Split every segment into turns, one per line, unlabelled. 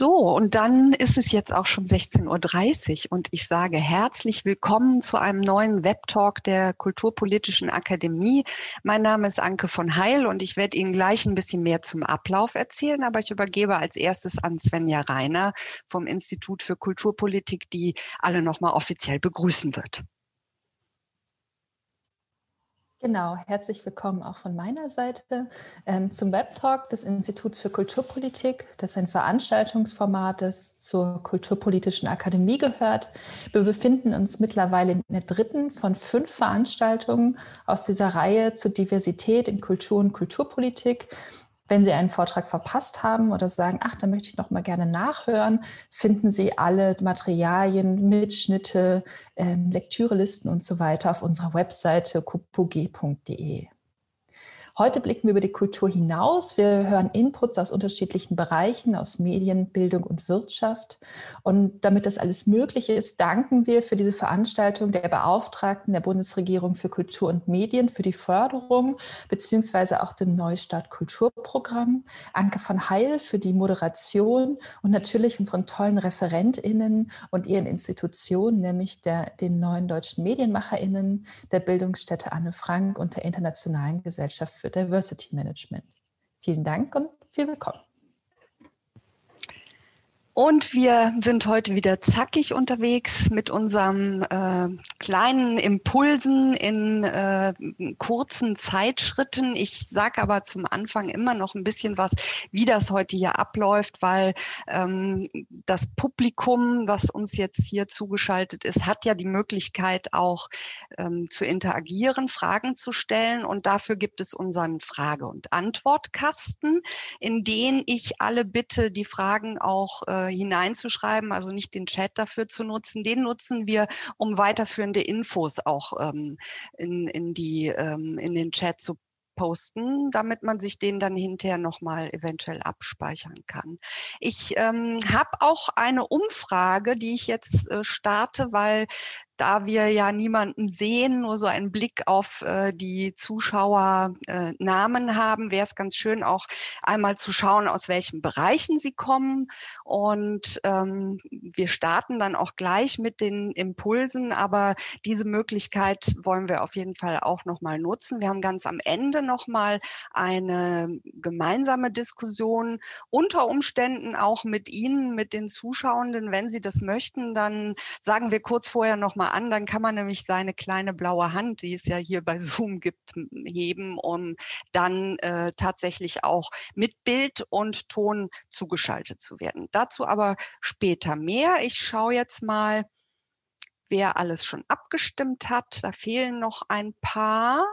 So, und dann ist es jetzt auch schon 16.30 Uhr und ich sage herzlich willkommen zu einem neuen Webtalk der Kulturpolitischen Akademie. Mein Name ist Anke von Heil und ich werde Ihnen gleich ein bisschen mehr zum Ablauf erzählen, aber ich übergebe als erstes an Svenja Reiner vom Institut für Kulturpolitik, die alle nochmal offiziell begrüßen wird.
Genau, herzlich willkommen auch von meiner Seite ähm, zum Webtalk des Instituts für Kulturpolitik, das ein Veranstaltungsformat ist, zur Kulturpolitischen Akademie gehört. Wir befinden uns mittlerweile in der dritten von fünf Veranstaltungen aus dieser Reihe zur Diversität in Kultur und Kulturpolitik. Wenn Sie einen Vortrag verpasst haben oder sagen, ach, da möchte ich noch mal gerne nachhören, finden Sie alle Materialien, Mitschnitte, ähm, Lektürelisten und so weiter auf unserer Webseite kupog.de. Heute blicken wir über die Kultur hinaus. Wir hören Inputs aus unterschiedlichen Bereichen, aus Medien, Bildung und Wirtschaft. Und damit das alles möglich ist, danken wir für diese Veranstaltung der Beauftragten der Bundesregierung für Kultur und Medien für die Förderung beziehungsweise auch dem Neustart Kulturprogramm, Anke von Heil für die Moderation und natürlich unseren tollen ReferentInnen und ihren Institutionen, nämlich der, den neuen deutschen MedienmacherInnen, der Bildungsstätte Anne Frank und der Internationalen Gesellschaft für Diversity Management. Vielen Dank und viel willkommen.
Und wir sind heute wieder zackig unterwegs mit unserem äh, kleinen Impulsen in äh, kurzen Zeitschritten. Ich sage aber zum Anfang immer noch ein bisschen was, wie das heute hier abläuft, weil ähm, das Publikum, was uns jetzt hier zugeschaltet ist, hat ja die Möglichkeit auch ähm, zu interagieren, Fragen zu stellen. Und dafür gibt es unseren Frage- und Antwortkasten, in den ich alle bitte, die Fragen auch äh, hineinzuschreiben, also nicht den Chat dafür zu nutzen. Den nutzen wir, um weiterführende Infos auch ähm, in, in, die, ähm, in den Chat zu posten, damit man sich den dann hinterher nochmal eventuell abspeichern kann. Ich ähm, habe auch eine Umfrage, die ich jetzt äh, starte, weil da wir ja niemanden sehen, nur so einen Blick auf äh, die Zuschauernamen äh, haben, wäre es ganz schön auch einmal zu schauen, aus welchen Bereichen sie kommen. Und ähm, wir starten dann auch gleich mit den Impulsen, aber diese Möglichkeit wollen wir auf jeden Fall auch nochmal nutzen. Wir haben ganz am Ende nochmal eine gemeinsame Diskussion, unter Umständen auch mit Ihnen, mit den Zuschauenden. Wenn Sie das möchten, dann sagen wir kurz vorher nochmal an, dann kann man nämlich seine kleine blaue Hand, die es ja hier bei Zoom gibt, heben, um dann äh, tatsächlich auch mit Bild und Ton zugeschaltet zu werden. Dazu aber später mehr. Ich schaue jetzt mal, wer alles schon abgestimmt hat. Da fehlen noch ein paar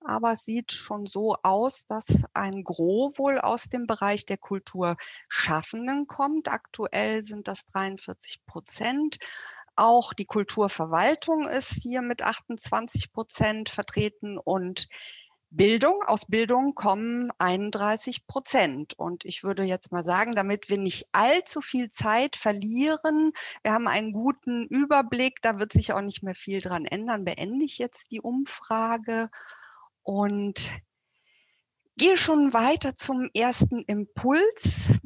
aber es sieht schon so aus, dass ein Gros wohl aus dem Bereich der Kulturschaffenden kommt. Aktuell sind das 43 Prozent. Auch die Kulturverwaltung ist hier mit 28 Prozent vertreten und Bildung, aus Bildung kommen 31 Prozent. Und ich würde jetzt mal sagen, damit wir nicht allzu viel Zeit verlieren, wir haben einen guten Überblick, da wird sich auch nicht mehr viel dran ändern, beende ich jetzt die Umfrage und gehe schon weiter zum ersten Impuls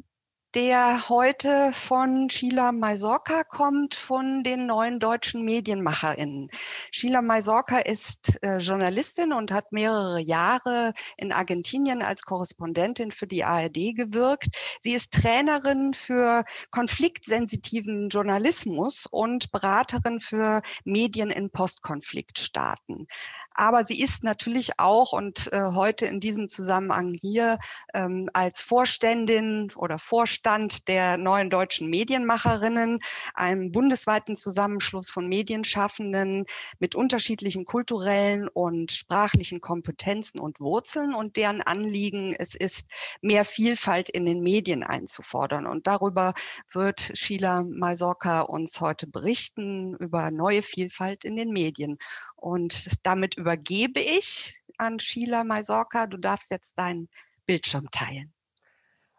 der heute von Sheila Maisorca kommt, von den neuen deutschen MedienmacherInnen. Sheila Maisorca ist äh, Journalistin und hat mehrere Jahre in Argentinien als Korrespondentin für die ARD gewirkt. Sie ist Trainerin für konfliktsensitiven Journalismus und Beraterin für Medien in Postkonfliktstaaten. Aber sie ist natürlich auch und äh, heute in diesem Zusammenhang hier ähm, als Vorständin oder Vorstand Vorstand der neuen deutschen Medienmacherinnen, einem bundesweiten Zusammenschluss von Medienschaffenden mit unterschiedlichen kulturellen und sprachlichen Kompetenzen und Wurzeln und deren Anliegen es ist, mehr Vielfalt in den Medien einzufordern. Und darüber wird Sheila Malsorka uns heute berichten, über neue Vielfalt in den Medien. Und damit übergebe ich an Sheila Maisorka. Du darfst jetzt deinen Bildschirm teilen.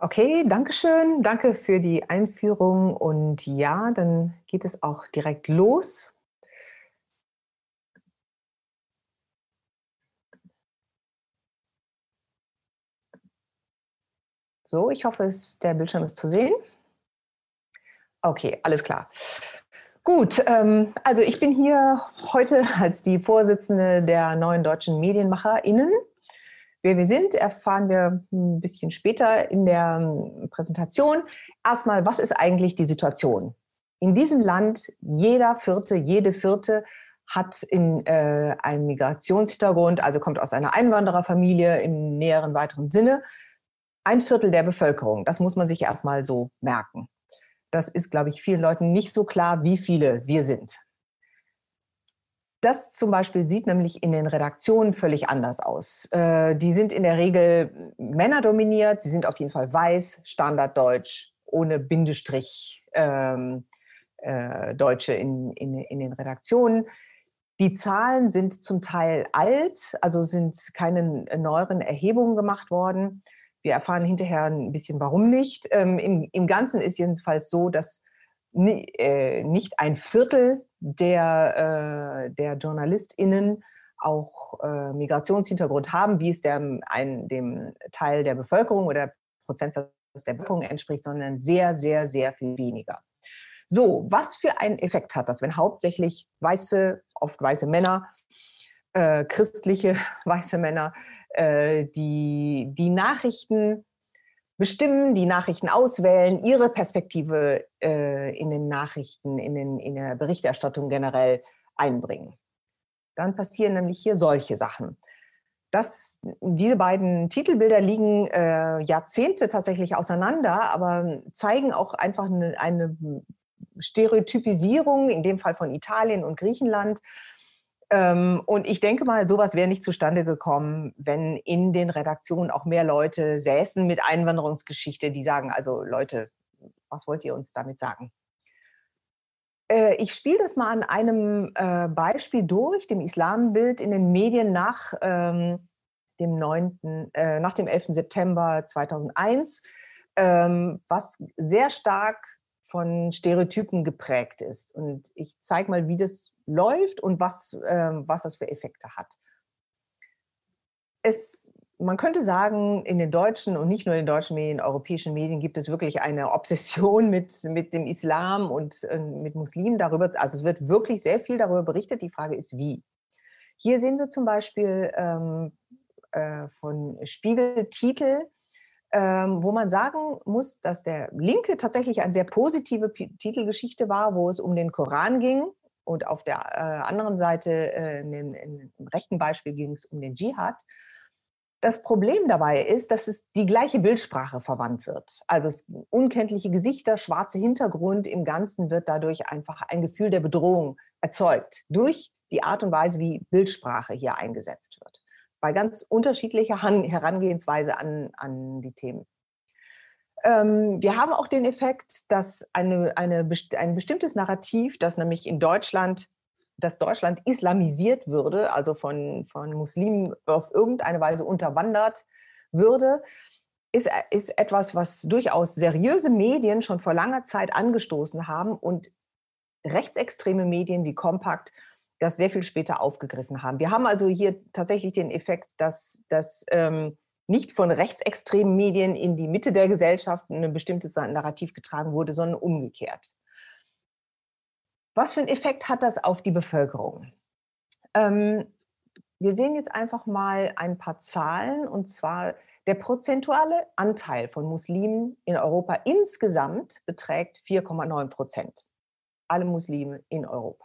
Okay, danke schön. Danke für die Einführung. Und ja, dann geht es auch direkt los. So, ich hoffe, der Bildschirm ist zu sehen. Okay, alles klar. Gut, ähm, also ich bin hier heute als die Vorsitzende der neuen deutschen MedienmacherInnen. Wer wir sind, erfahren wir ein bisschen später in der ähm, Präsentation. Erstmal, was ist eigentlich die Situation? In diesem Land, jeder Vierte, jede Vierte hat in, äh, einen Migrationshintergrund, also kommt aus einer Einwandererfamilie im näheren weiteren Sinne. Ein Viertel der Bevölkerung, das muss man sich erstmal so merken. Das ist, glaube ich, vielen Leuten nicht so klar, wie viele wir sind. Das zum Beispiel sieht nämlich in den Redaktionen völlig anders aus. Äh, die sind in der Regel männerdominiert, sie sind auf jeden Fall weiß, Standarddeutsch, ohne Bindestrich ähm, äh, Deutsche in, in, in den Redaktionen. Die Zahlen sind zum Teil alt, also sind keine neueren Erhebungen gemacht worden. Wir erfahren hinterher ein bisschen, warum nicht. Ähm, im, Im Ganzen ist jedenfalls so, dass äh, nicht ein Viertel der, äh, der JournalistInnen auch äh, Migrationshintergrund haben, wie es dem, ein, dem Teil der Bevölkerung oder Prozentsatz der Bevölkerung entspricht, sondern sehr, sehr, sehr viel weniger. So, was für einen Effekt hat das, wenn hauptsächlich weiße, oft weiße Männer, äh, christliche weiße Männer äh, die, die Nachrichten bestimmen, die Nachrichten auswählen, ihre Perspektive äh, in den Nachrichten, in, den, in der Berichterstattung generell einbringen. Dann passieren nämlich hier solche Sachen. Das, diese beiden Titelbilder liegen äh, Jahrzehnte tatsächlich auseinander, aber zeigen auch einfach eine, eine Stereotypisierung, in dem Fall von Italien und Griechenland, und ich denke mal, sowas wäre nicht zustande gekommen, wenn in den Redaktionen auch mehr Leute säßen mit Einwanderungsgeschichte, die sagen, also Leute, was wollt ihr uns damit sagen? Äh, ich spiele das mal an einem äh, Beispiel durch, dem Islambild in den Medien nach ähm, dem 9., äh, nach dem 11. September 2001, ähm, was sehr stark von Stereotypen geprägt ist. Und ich zeige mal, wie das läuft und was, äh, was das für Effekte hat. Es, man könnte sagen, in den deutschen und nicht nur in den deutschen Medien, europäischen Medien gibt es wirklich eine Obsession mit, mit dem Islam und äh, mit Muslimen darüber. Also es wird wirklich sehr viel darüber berichtet. Die Frage ist, wie. Hier sehen wir zum Beispiel ähm, äh, von Spiegel Titel, wo man sagen muss, dass der Linke tatsächlich eine sehr positive P Titelgeschichte war, wo es um den Koran ging. Und auf der äh, anderen Seite, äh, in in, im rechten Beispiel, ging es um den Dschihad. Das Problem dabei ist, dass es die gleiche Bildsprache verwandt wird. Also unkenntliche Gesichter, schwarze Hintergrund, im Ganzen wird dadurch einfach ein Gefühl der Bedrohung erzeugt durch die Art und Weise, wie Bildsprache hier eingesetzt wird bei ganz unterschiedlicher Herangehensweise an, an die Themen. Ähm, wir haben auch den Effekt, dass eine, eine, ein bestimmtes Narrativ, das nämlich in Deutschland, dass Deutschland islamisiert würde, also von, von Muslimen auf irgendeine Weise unterwandert würde, ist, ist etwas, was durchaus seriöse Medien schon vor langer Zeit angestoßen haben und rechtsextreme Medien wie Kompakt das sehr viel später aufgegriffen haben. Wir haben also hier tatsächlich den Effekt, dass das ähm, nicht von rechtsextremen Medien in die Mitte der Gesellschaft ein bestimmtes Narrativ getragen wurde, sondern umgekehrt. Was für einen Effekt hat das auf die Bevölkerung? Ähm, wir sehen jetzt einfach mal ein paar Zahlen, und zwar der prozentuale Anteil von Muslimen in Europa insgesamt beträgt 4,9 Prozent. Alle Muslime in Europa.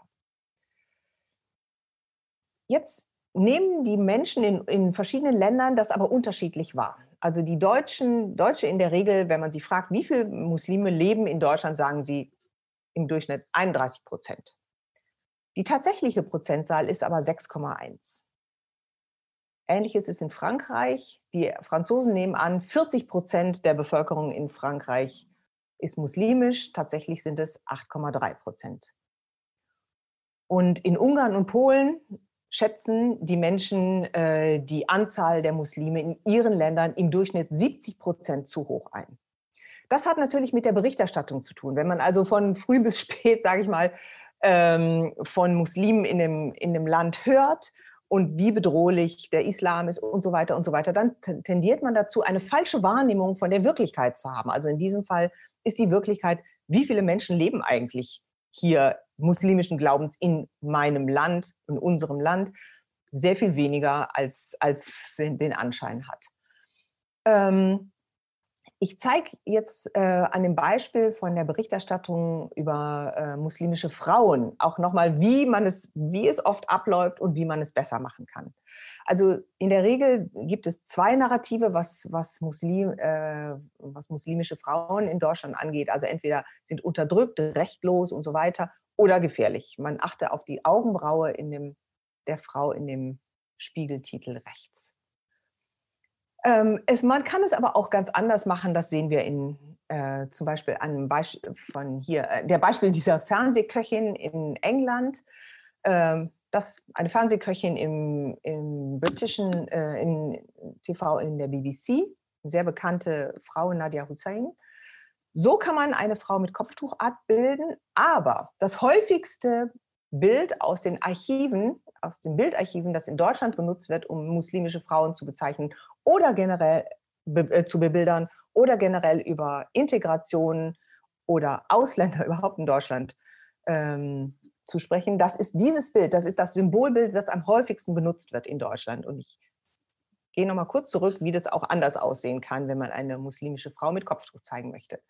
Jetzt nehmen die Menschen in, in verschiedenen Ländern das aber unterschiedlich wahr. Also die Deutschen, Deutsche in der Regel, wenn man sie fragt, wie viele Muslime leben in Deutschland, sagen sie im Durchschnitt 31 Prozent. Die tatsächliche Prozentzahl ist aber 6,1. Ähnliches ist in Frankreich. Die Franzosen nehmen an, 40 Prozent der Bevölkerung in Frankreich ist muslimisch. Tatsächlich sind es 8,3 Prozent. Und in Ungarn und Polen schätzen die Menschen äh, die Anzahl der Muslime in ihren Ländern im Durchschnitt 70 Prozent zu hoch ein. Das hat natürlich mit der Berichterstattung zu tun. Wenn man also von früh bis spät, sage ich mal, ähm, von Muslimen in dem, in dem Land hört und wie bedrohlich der Islam ist und so weiter und so weiter, dann tendiert man dazu, eine falsche Wahrnehmung von der Wirklichkeit zu haben. Also in diesem Fall ist die Wirklichkeit wie viele Menschen leben eigentlich hier muslimischen Glaubens in meinem Land, in unserem Land, sehr viel weniger, als, als den Anschein hat. Ähm, ich zeige jetzt äh, an dem Beispiel von der Berichterstattung über äh, muslimische Frauen auch nochmal, wie man es, wie es oft abläuft und wie man es besser machen kann. Also in der Regel gibt es zwei Narrative, was, was, Muslim, äh, was muslimische Frauen in Deutschland angeht. Also entweder sind unterdrückt, rechtlos und so weiter oder gefährlich. Man achte auf die Augenbraue in dem, der Frau in dem Spiegeltitel rechts. Ähm, es, man kann es aber auch ganz anders machen. Das sehen wir in äh, zum Beispiel einem Beispiel von hier, äh, der Beispiel dieser Fernsehköchin in England. Ähm, das eine Fernsehköchin im, im britischen äh, in TV in der BBC, sehr bekannte Frau Nadia Hussein. So kann man eine Frau mit Kopftuch abbilden, aber das häufigste Bild aus den Archiven, aus den Bildarchiven, das in Deutschland benutzt wird, um muslimische Frauen zu bezeichnen oder generell be äh, zu bebildern oder generell über Integration oder Ausländer überhaupt in Deutschland ähm, zu sprechen. Das ist dieses Bild, das ist das Symbolbild, das am häufigsten benutzt wird in Deutschland. Und ich gehe nochmal kurz zurück, wie das auch anders aussehen kann, wenn man eine muslimische Frau mit Kopftuch zeigen möchte.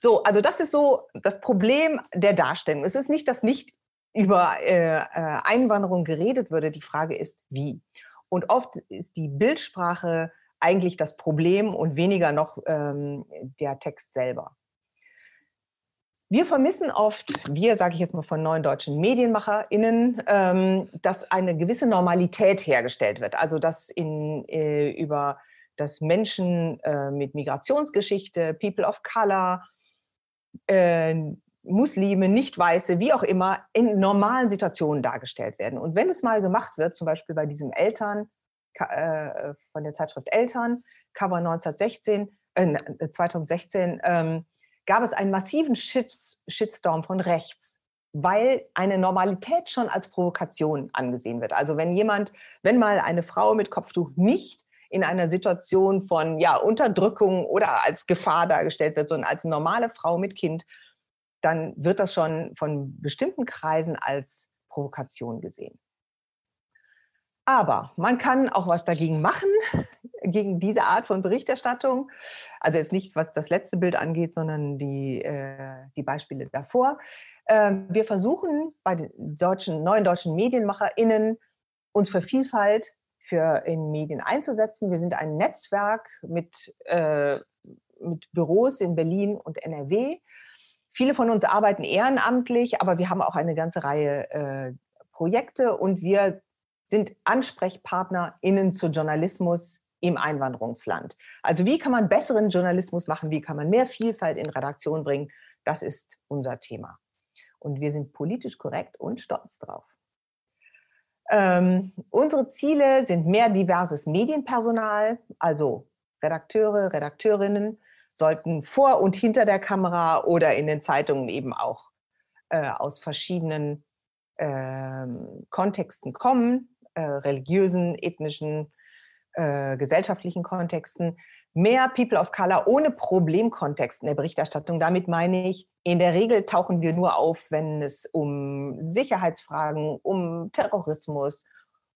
So, also das ist so das Problem der Darstellung. Es ist nicht, dass nicht über äh, äh Einwanderung geredet würde. Die Frage ist, wie. Und oft ist die Bildsprache eigentlich das Problem und weniger noch ähm, der Text selber. Wir vermissen oft, wir sage ich jetzt mal von neuen deutschen MedienmacherInnen, ähm, dass eine gewisse Normalität hergestellt wird. Also dass in, äh, über dass Menschen äh, mit Migrationsgeschichte, People of Color, äh, Muslime, Nicht-Weiße, wie auch immer, in normalen Situationen dargestellt werden. Und wenn es mal gemacht wird, zum Beispiel bei diesem Eltern, äh, von der Zeitschrift Eltern, Cover 1916, äh, 2016, ähm, gab es einen massiven Shitstorm von rechts, weil eine Normalität schon als Provokation angesehen wird. Also wenn jemand, wenn mal eine Frau mit Kopftuch nicht in einer Situation von ja, Unterdrückung oder als Gefahr dargestellt wird, sondern als normale Frau mit Kind, dann wird das schon von bestimmten Kreisen als Provokation gesehen. Aber man kann auch was dagegen machen, gegen diese Art von Berichterstattung. Also jetzt nicht, was das letzte Bild angeht, sondern die, äh, die Beispiele davor. Ähm, wir versuchen bei den deutschen, neuen deutschen MedienmacherInnen uns für Vielfalt für in Medien einzusetzen. Wir sind ein Netzwerk mit, äh, mit Büros in Berlin und NRW. Viele von uns arbeiten ehrenamtlich, aber wir haben auch eine ganze Reihe äh, Projekte und wir sind AnsprechpartnerInnen zu Journalismus im Einwanderungsland. Also wie kann man besseren Journalismus machen? Wie kann man mehr Vielfalt in Redaktion bringen? Das ist unser Thema. Und wir sind politisch korrekt und stolz drauf. Ähm, unsere Ziele sind mehr diverses Medienpersonal, also Redakteure, Redakteurinnen sollten vor und hinter der Kamera oder in den Zeitungen eben auch äh, aus verschiedenen äh, Kontexten kommen äh, religiösen, ethnischen, äh, gesellschaftlichen Kontexten, mehr People of Color ohne Problemkontext in der Berichterstattung. Damit meine ich, in der Regel tauchen wir nur auf, wenn es um Sicherheitsfragen, um Terrorismus,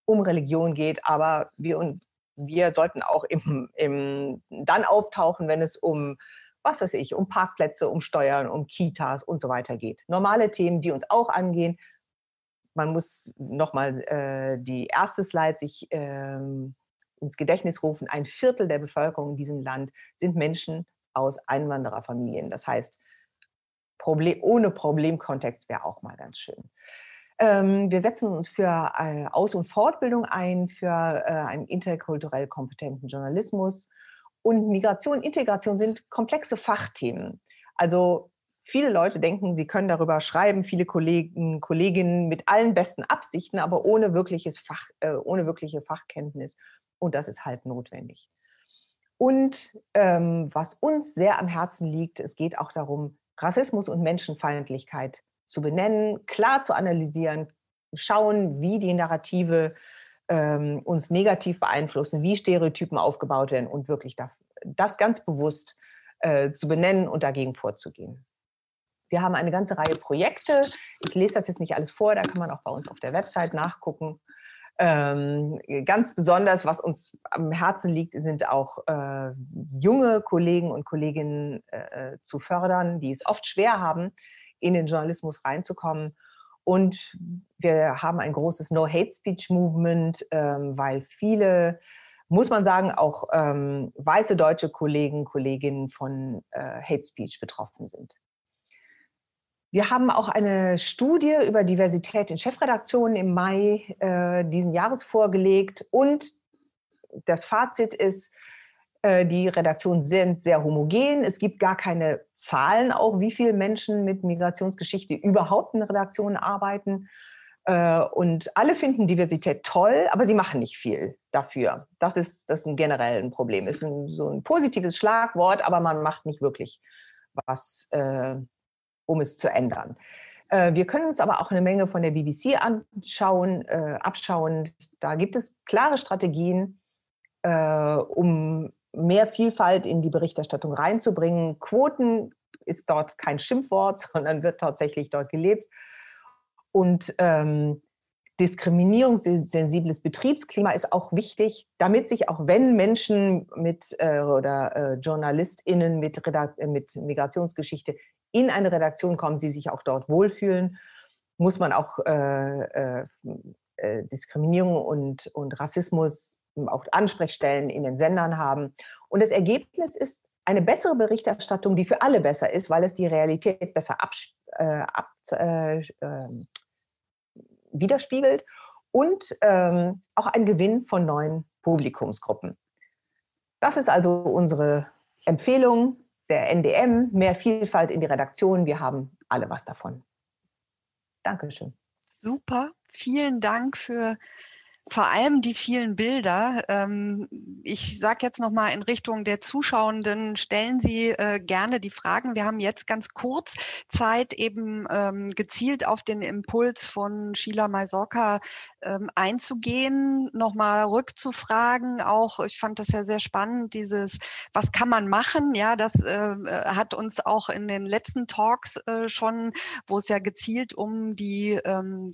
um Religion geht. Aber wir, wir sollten auch im, im, dann auftauchen, wenn es um, was weiß ich, um Parkplätze, um Steuern, um Kitas und so weiter geht. Normale Themen, die uns auch angehen, man muss nochmal äh, die erste Slide sich ähm, ins Gedächtnis rufen. Ein Viertel der Bevölkerung in diesem Land sind Menschen aus Einwandererfamilien. Das heißt, Problem, ohne Problemkontext wäre auch mal ganz schön. Ähm, wir setzen uns für äh, Aus- und Fortbildung ein, für äh, einen interkulturell kompetenten Journalismus. Und Migration, Integration sind komplexe Fachthemen. Also Viele Leute denken, sie können darüber schreiben, viele Kollegen, Kolleginnen mit allen besten Absichten, aber ohne, wirkliches Fach, äh, ohne wirkliche Fachkenntnis. Und das ist halt notwendig. Und ähm, was uns sehr am Herzen liegt, es geht auch darum, Rassismus und Menschenfeindlichkeit zu benennen, klar zu analysieren, schauen, wie die Narrative ähm, uns negativ beeinflussen, wie Stereotypen aufgebaut werden und wirklich das, ganz bewusst äh, zu benennen und dagegen vorzugehen. Wir haben eine ganze Reihe Projekte. Ich lese das jetzt nicht alles vor, da kann man auch bei uns auf der Website nachgucken. Ähm, ganz besonders, was uns am Herzen liegt, sind auch äh, junge Kollegen und Kolleginnen äh, zu fördern, die es oft schwer haben, in den Journalismus reinzukommen. Und wir haben ein großes No-Hate-Speech-Movement, ähm, weil viele, muss man sagen, auch ähm, weiße deutsche Kollegen, Kolleginnen von äh, Hate Speech betroffen sind. Wir haben auch eine Studie über Diversität in Chefredaktionen im Mai äh, diesen Jahres vorgelegt und das Fazit ist, äh, die Redaktionen sind sehr homogen. Es gibt gar keine Zahlen, auch wie viele Menschen mit Migrationsgeschichte überhaupt in Redaktionen arbeiten. Äh, und alle finden Diversität toll, aber sie machen nicht viel dafür. Das ist, das ist ein generell ein Problem. Ist ein, so ein positives Schlagwort, aber man macht nicht wirklich was äh, um es zu ändern. Äh, wir können uns aber auch eine Menge von der BBC anschauen, äh, abschauen. Da gibt es klare Strategien, äh, um mehr Vielfalt in die Berichterstattung reinzubringen. Quoten ist dort kein Schimpfwort, sondern wird tatsächlich dort gelebt. Und ähm, diskriminierungssensibles Betriebsklima ist auch wichtig, damit sich auch wenn Menschen mit äh, oder äh, JournalistInnen mit, mit Migrationsgeschichte in eine Redaktion kommen, sie sich auch dort wohlfühlen, muss man auch äh, äh, äh, Diskriminierung und, und Rassismus, auch Ansprechstellen in den Sendern haben. Und das Ergebnis ist eine bessere Berichterstattung, die für alle besser ist, weil es die Realität besser ab, äh, ab, äh, ähm, widerspiegelt und ähm, auch ein Gewinn von neuen Publikumsgruppen. Das ist also unsere Empfehlung der NDM, mehr Vielfalt in die Redaktion. Wir haben alle was davon. Dankeschön.
Super. Vielen Dank für vor allem die vielen Bilder. Ähm, ich sage jetzt noch mal in Richtung der Zuschauenden, stellen Sie äh, gerne die Fragen. Wir haben jetzt ganz kurz Zeit, eben ähm, gezielt auf den Impuls von Sheila Maisorka ähm, einzugehen, noch mal rückzufragen. Auch ich fand das ja sehr spannend, dieses, was kann man machen? Ja, das äh, hat uns auch in den letzten Talks äh, schon, wo es ja gezielt um die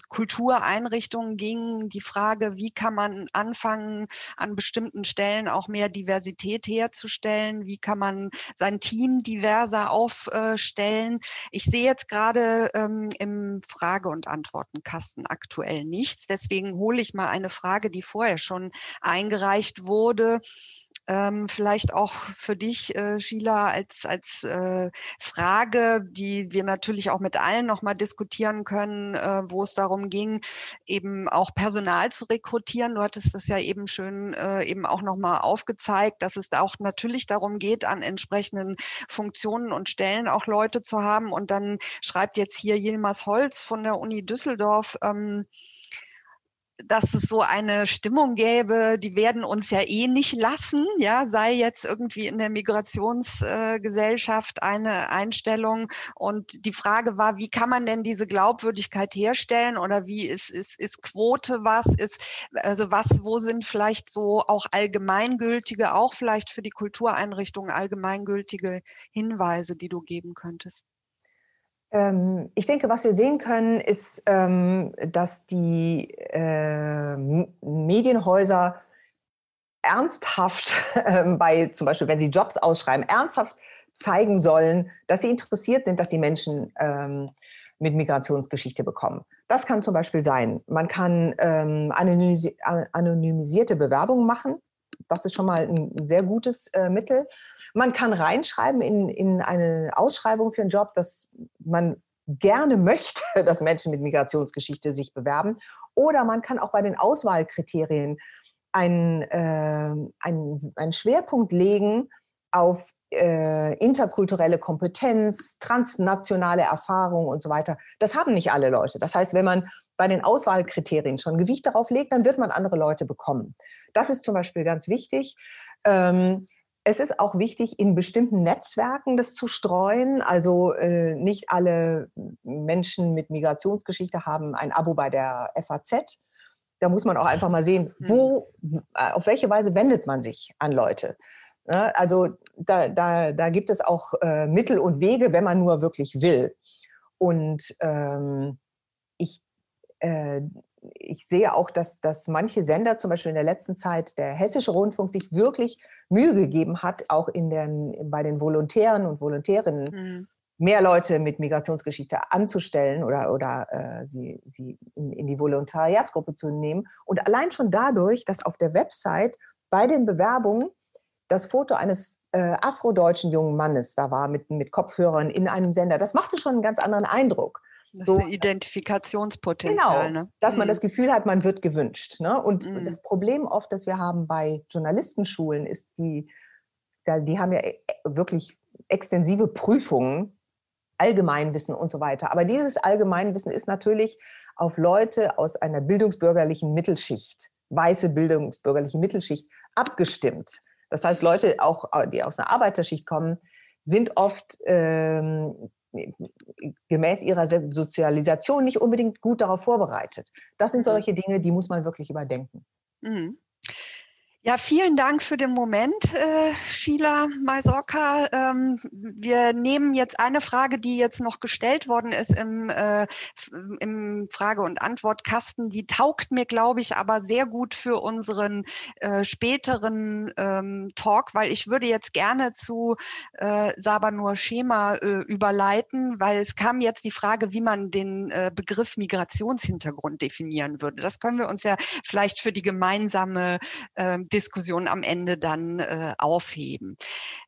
Kultureinrichtungen ging, die Frage, wie wie kann man anfangen, an bestimmten Stellen auch mehr Diversität herzustellen? Wie kann man sein Team diverser aufstellen? Ich sehe jetzt gerade ähm, im Frage- und Antwortenkasten aktuell nichts. Deswegen hole ich mal eine Frage, die vorher schon eingereicht wurde. Ähm, vielleicht auch für dich, äh, Sheila, als, als äh, Frage, die wir natürlich auch mit allen nochmal diskutieren können, äh, wo es darum ging, eben auch Personal zu rekrutieren. Du hattest das ja eben schön äh, eben auch nochmal aufgezeigt, dass es da auch natürlich darum geht, an entsprechenden Funktionen und Stellen auch Leute zu haben. Und dann schreibt jetzt hier Yilmaz Holz von der Uni Düsseldorf, ähm, dass es so eine Stimmung gäbe, die werden uns ja eh nicht lassen, ja, sei jetzt irgendwie in der Migrationsgesellschaft äh, eine Einstellung. Und die Frage war, wie kann man denn diese Glaubwürdigkeit herstellen oder wie ist, ist, ist Quote was, ist, also was, wo sind vielleicht so auch allgemeingültige, auch vielleicht für die Kultureinrichtungen allgemeingültige Hinweise, die du geben könntest?
Ähm, ich denke, was wir sehen können, ist, ähm, dass die äh, Medienhäuser ernsthaft ähm, bei, zum Beispiel, wenn sie Jobs ausschreiben, ernsthaft zeigen sollen, dass sie interessiert sind, dass die Menschen mit Migrationsgeschichte bekommen. Das kann zum Beispiel sein, man kann anonymisierte Bewerbungen machen. Das ist schon mal ein sehr gutes äh, Mittel. Man kann reinschreiben in, in eine Ausschreibung für einen Job, dass man gerne möchte, dass Menschen mit Migrationsgeschichte sich bewerben. Oder man kann auch bei den Auswahlkriterien einen, äh, einen, einen Schwerpunkt legen auf äh, interkulturelle Kompetenz, transnationale Erfahrung und so weiter. Das haben nicht alle Leute. Das heißt, wenn man bei den Auswahlkriterien schon Gewicht darauf legt, dann wird man andere Leute bekommen. Das ist zum Beispiel ganz wichtig. Ähm, es ist auch wichtig, in bestimmten Netzwerken das zu streuen. Also äh, nicht alle Menschen mit Migrationsgeschichte haben ein Abo bei der FAZ. Da muss man auch einfach mal sehen, hm. wo, äh, auf welche Weise wendet man sich an Leute. Ne? also da, da, da gibt es auch äh, Mittel und Wege, wenn man nur wirklich will. Und ähm, ich, äh, ich sehe auch, dass, dass manche Sender, zum Beispiel in der letzten Zeit der Hessische Rundfunk, sich wirklich Mühe gegeben hat, auch in den, bei den Volontären und Volontärinnen mhm. mehr Leute mit Migrationsgeschichte anzustellen oder, oder äh, sie, sie in, in die Volontariatsgruppe zu nehmen. Und allein schon dadurch, dass auf der Website bei den Bewerbungen das Foto eines äh, afrodeutschen jungen Mannes da war mit, mit Kopfhörern in einem Sender, das machte schon einen ganz anderen Eindruck.
Das so, Identifikationspotenzial.
Genau, ne? dass man mhm. das Gefühl hat, man wird gewünscht. Ne? Und mhm. das Problem oft, das wir haben bei Journalistenschulen, ist, die, die haben ja e, wirklich extensive Prüfungen, Allgemeinwissen und so weiter. Aber dieses Allgemeinwissen ist natürlich auf Leute aus einer bildungsbürgerlichen Mittelschicht, weiße bildungsbürgerliche Mittelschicht abgestimmt. Das heißt, Leute, auch die aus einer Arbeiterschicht kommen, sind oft ähm, gemäß ihrer Sozialisation nicht unbedingt gut darauf vorbereitet. Das sind mhm. solche Dinge, die muss man wirklich überdenken. Mhm.
Ja, vielen Dank für den Moment, äh, Sheila Maisorka. Ähm, wir nehmen jetzt eine Frage, die jetzt noch gestellt worden ist im, äh, im Frage- und Antwortkasten. Die taugt mir, glaube ich, aber sehr gut für unseren äh, späteren ähm, Talk, weil ich würde jetzt gerne zu äh, Sabanur Schema äh, überleiten, weil es kam jetzt die Frage, wie man den äh, Begriff Migrationshintergrund definieren würde. Das können wir uns ja vielleicht für die gemeinsame äh, Diskussion am Ende dann äh, aufheben.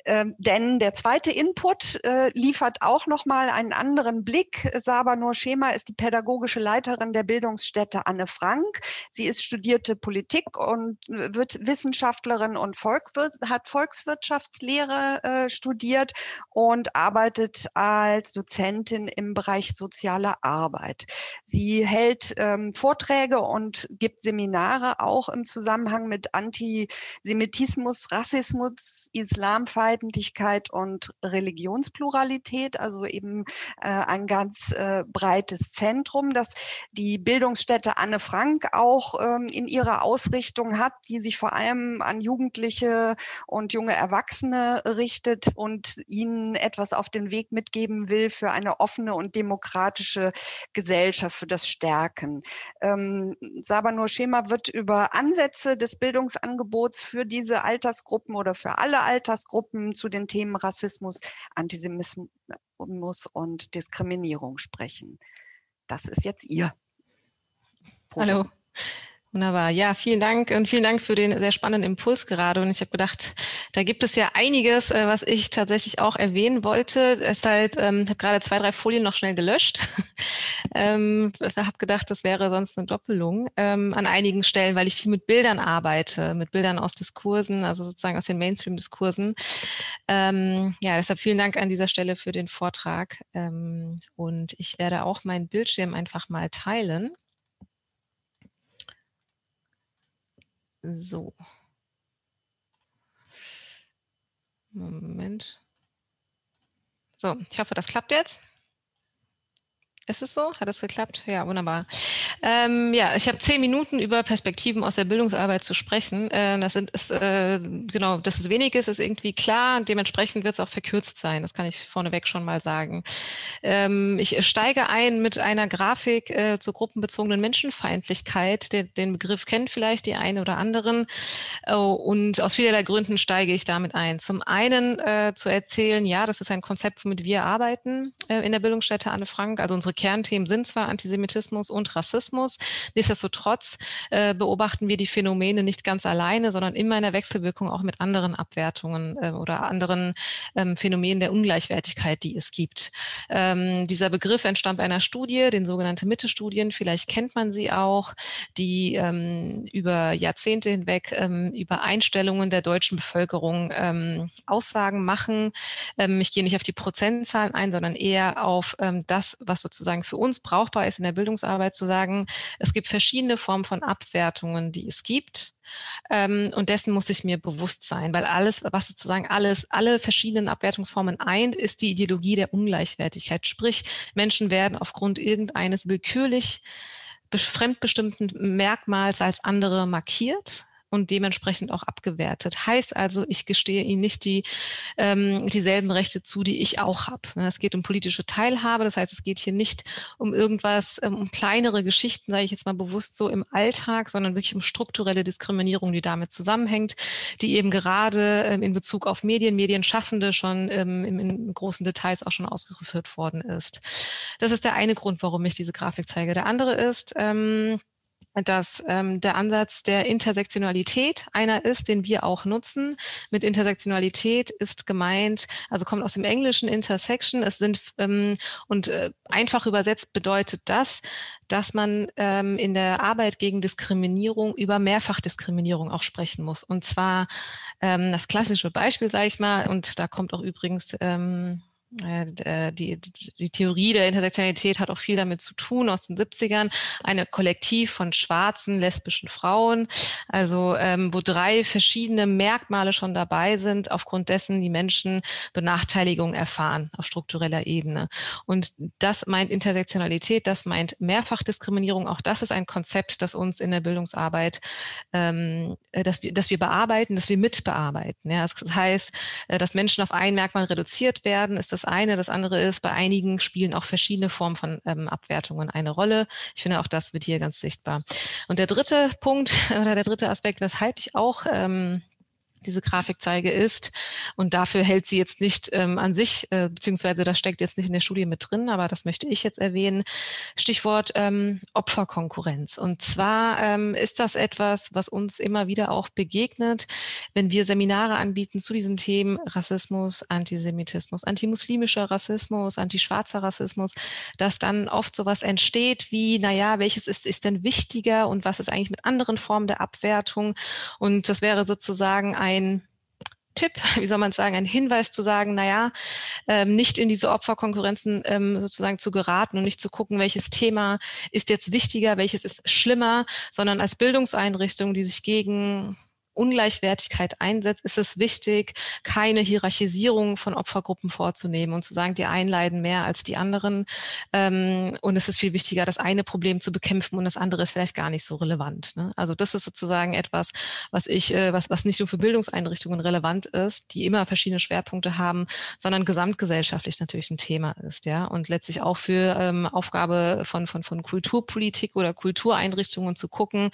Ähm, denn der zweite Input äh, liefert auch nochmal einen anderen Blick. Saba Nur Schema ist die pädagogische Leiterin der Bildungsstätte Anne Frank. Sie ist studierte Politik und wird Wissenschaftlerin und Volkwirt, hat Volkswirtschaftslehre äh, studiert und arbeitet als Dozentin im Bereich soziale Arbeit. Sie hält ähm, Vorträge und gibt Seminare auch im Zusammenhang mit Anti Antisemitismus, Rassismus, Islamfeindlichkeit und Religionspluralität, also eben äh, ein ganz äh, breites Zentrum, das die Bildungsstätte Anne Frank auch ähm, in ihrer Ausrichtung hat, die sich vor allem an Jugendliche und junge Erwachsene richtet und ihnen etwas auf den Weg mitgeben will für eine offene und demokratische Gesellschaft, für das Stärken. Ähm, Sabanur Schema wird über Ansätze des Bildungsangebots Angebots für diese Altersgruppen oder für alle Altersgruppen zu den Themen Rassismus, Antisemitismus und Diskriminierung sprechen. Das ist jetzt Ihr.
Hallo. Wunderbar. Ja, vielen Dank und vielen Dank für den sehr spannenden Impuls gerade. Und ich habe gedacht, da gibt es ja einiges, äh, was ich tatsächlich auch erwähnen wollte. Deshalb ähm, habe gerade zwei, drei Folien noch schnell gelöscht. ähm, habe gedacht, das wäre sonst eine Doppelung ähm, an einigen Stellen, weil ich viel mit Bildern arbeite, mit Bildern aus Diskursen, also sozusagen aus den Mainstream-Diskursen. Ähm, ja, deshalb vielen Dank an dieser Stelle für den Vortrag. Ähm, und ich werde auch meinen Bildschirm einfach mal teilen. So. Moment. So, ich hoffe, das klappt jetzt. Ist es so? Hat es geklappt? Ja, wunderbar. Ähm, ja, ich habe zehn Minuten über Perspektiven aus der Bildungsarbeit zu sprechen. Äh, das sind, ist, äh, genau, dass es wenig ist, ist irgendwie klar. Dementsprechend wird es auch verkürzt sein. Das kann ich vorneweg schon mal sagen. Ähm, ich steige ein mit einer Grafik äh, zur gruppenbezogenen Menschenfeindlichkeit. Den, den, Begriff kennen vielleicht die einen oder anderen. Oh, und aus vielerlei Gründen steige ich damit ein. Zum einen äh, zu erzählen, ja, das ist ein Konzept, womit wir arbeiten äh, in der Bildungsstätte Anne Frank. Also unsere Kernthemen sind zwar Antisemitismus und Rassismus, nichtsdestotrotz äh, beobachten wir die Phänomene nicht ganz alleine, sondern immer in der Wechselwirkung auch mit anderen Abwertungen äh, oder anderen ähm, Phänomenen der Ungleichwertigkeit, die es gibt. Ähm, dieser Begriff entstammt einer Studie, den sogenannten Mitte-Studien, vielleicht kennt man sie auch, die ähm, über Jahrzehnte hinweg ähm, über Einstellungen der deutschen Bevölkerung ähm, Aussagen machen. Ähm, ich gehe nicht auf die Prozentzahlen ein, sondern eher auf das, was sozusagen sozusagen für uns brauchbar ist in der Bildungsarbeit, zu sagen, es gibt verschiedene Formen von Abwertungen, die es gibt. Ähm, und dessen muss ich mir bewusst sein, weil alles, was sozusagen alles, alle verschiedenen Abwertungsformen eint, ist die Ideologie der Ungleichwertigkeit. Sprich, Menschen werden aufgrund irgendeines willkürlich fremdbestimmten Merkmals als andere markiert und dementsprechend auch abgewertet. Heißt also, ich gestehe ihnen nicht die, ähm, dieselben Rechte zu, die ich auch habe. Es geht um politische Teilhabe, das heißt, es geht hier nicht um irgendwas, ähm, um kleinere Geschichten, sage ich jetzt mal bewusst so im Alltag, sondern wirklich um strukturelle Diskriminierung, die damit zusammenhängt, die eben gerade ähm, in Bezug auf Medien, Medienschaffende schon ähm, in, in großen Details auch schon ausgeführt worden ist. Das ist der eine Grund, warum ich diese Grafik zeige. Der andere ist, ähm, dass ähm, der Ansatz der Intersektionalität einer ist, den wir auch nutzen. Mit Intersektionalität ist gemeint, also kommt aus dem englischen Intersection. Es sind ähm, und äh, einfach übersetzt bedeutet das, dass man ähm, in der Arbeit gegen Diskriminierung über Mehrfachdiskriminierung auch sprechen muss. Und zwar ähm, das klassische Beispiel, sage ich mal, und da kommt auch übrigens ähm, äh, die, die Theorie der Intersektionalität hat auch viel damit zu tun aus den 70ern. Eine Kollektiv von schwarzen, lesbischen Frauen, also ähm, wo drei verschiedene Merkmale schon dabei sind, aufgrund dessen die Menschen Benachteiligung erfahren auf struktureller Ebene. Und das meint Intersektionalität, das meint Mehrfachdiskriminierung. Auch das ist ein Konzept, das uns in der Bildungsarbeit, ähm, äh, dass, wir, dass wir bearbeiten, dass wir mitbearbeiten. Ja, das heißt, äh, dass Menschen auf ein Merkmal reduziert werden, ist das das eine. Das andere ist, bei einigen spielen auch verschiedene Formen von ähm, Abwertungen eine Rolle. Ich finde, auch das wird hier ganz sichtbar. Und der dritte Punkt oder der dritte Aspekt, weshalb ich auch ähm, diese Grafik zeige, ist, und dafür hält sie jetzt nicht ähm, an sich, äh, beziehungsweise das steckt jetzt nicht in der Studie mit drin, aber das möchte ich jetzt erwähnen, Stichwort ähm, Opferkonkurrenz. Und zwar ähm, ist das etwas, was uns immer wieder auch begegnet, wenn wir Seminare anbieten zu diesen Themen Rassismus, Antisemitismus, antimuslimischer Rassismus, antischwarzer Rassismus, dass dann oft sowas entsteht wie, naja, welches ist, ist denn wichtiger und was ist eigentlich mit anderen Formen der Abwertung? Und das wäre sozusagen ein ein Tipp, wie soll man sagen, ein Hinweis zu sagen, naja, ähm, nicht in diese Opferkonkurrenzen ähm, sozusagen zu geraten und nicht zu gucken, welches Thema ist jetzt wichtiger, welches ist schlimmer, sondern als Bildungseinrichtung, die sich gegen Ungleichwertigkeit einsetzt, ist es wichtig, keine Hierarchisierung von Opfergruppen vorzunehmen und zu sagen, die einen leiden mehr als die anderen. Ähm, und es ist viel wichtiger, das eine Problem zu bekämpfen und das andere ist vielleicht gar nicht so relevant. Ne? Also das ist sozusagen etwas, was ich, äh, was, was nicht nur für Bildungseinrichtungen relevant ist, die immer verschiedene Schwerpunkte haben, sondern gesamtgesellschaftlich natürlich ein Thema ist, ja. Und letztlich auch für ähm, Aufgabe von, von, von Kulturpolitik oder Kultureinrichtungen zu gucken,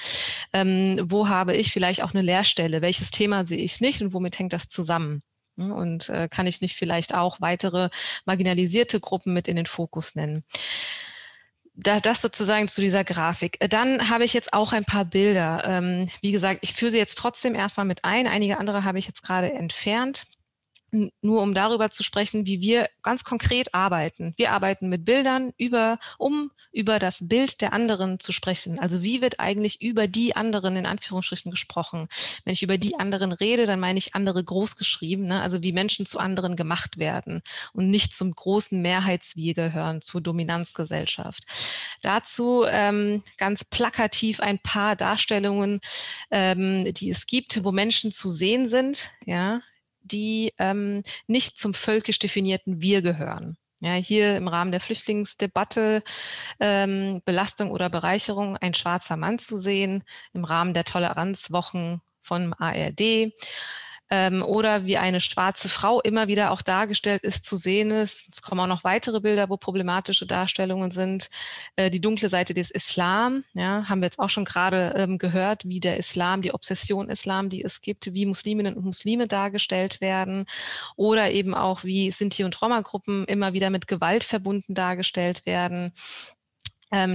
ähm, wo habe ich vielleicht auch eine Lehrstelle Stelle? Welches Thema sehe ich nicht und womit hängt das zusammen? Und äh, kann ich nicht vielleicht auch weitere marginalisierte Gruppen mit in den Fokus nennen? Das, das sozusagen zu dieser Grafik. Äh, dann habe ich jetzt auch ein paar Bilder. Ähm, wie gesagt, ich führe sie jetzt trotzdem erstmal mit ein. Einige andere habe ich jetzt gerade entfernt nur um darüber zu sprechen, wie wir ganz konkret arbeiten. Wir arbeiten mit Bildern über, um über das Bild der anderen zu sprechen. Also wie wird eigentlich über die anderen in Anführungsstrichen gesprochen? Wenn ich über die anderen rede, dann meine ich andere großgeschrieben, ne? also wie Menschen zu anderen gemacht werden und nicht zum großen Mehrheitswir gehören, zur Dominanzgesellschaft. Dazu ähm, ganz plakativ ein paar Darstellungen, ähm, die es gibt, wo Menschen zu sehen sind, ja, die ähm, nicht zum völkisch definierten Wir gehören. Ja, hier im Rahmen der Flüchtlingsdebatte ähm, Belastung oder Bereicherung ein schwarzer Mann zu sehen, im Rahmen der Toleranzwochen von ARD ähm, oder wie eine schwarze Frau immer wieder auch dargestellt ist, zu sehen ist. Es kommen auch noch weitere Bilder, wo problematische Darstellungen sind. Äh, die dunkle Seite des Islam, ja, haben wir jetzt auch schon gerade ähm, gehört, wie der Islam, die Obsession Islam, die es gibt, wie Musliminnen und Muslime dargestellt werden oder eben auch wie Sinti- und Roma-Gruppen immer wieder mit Gewalt verbunden dargestellt werden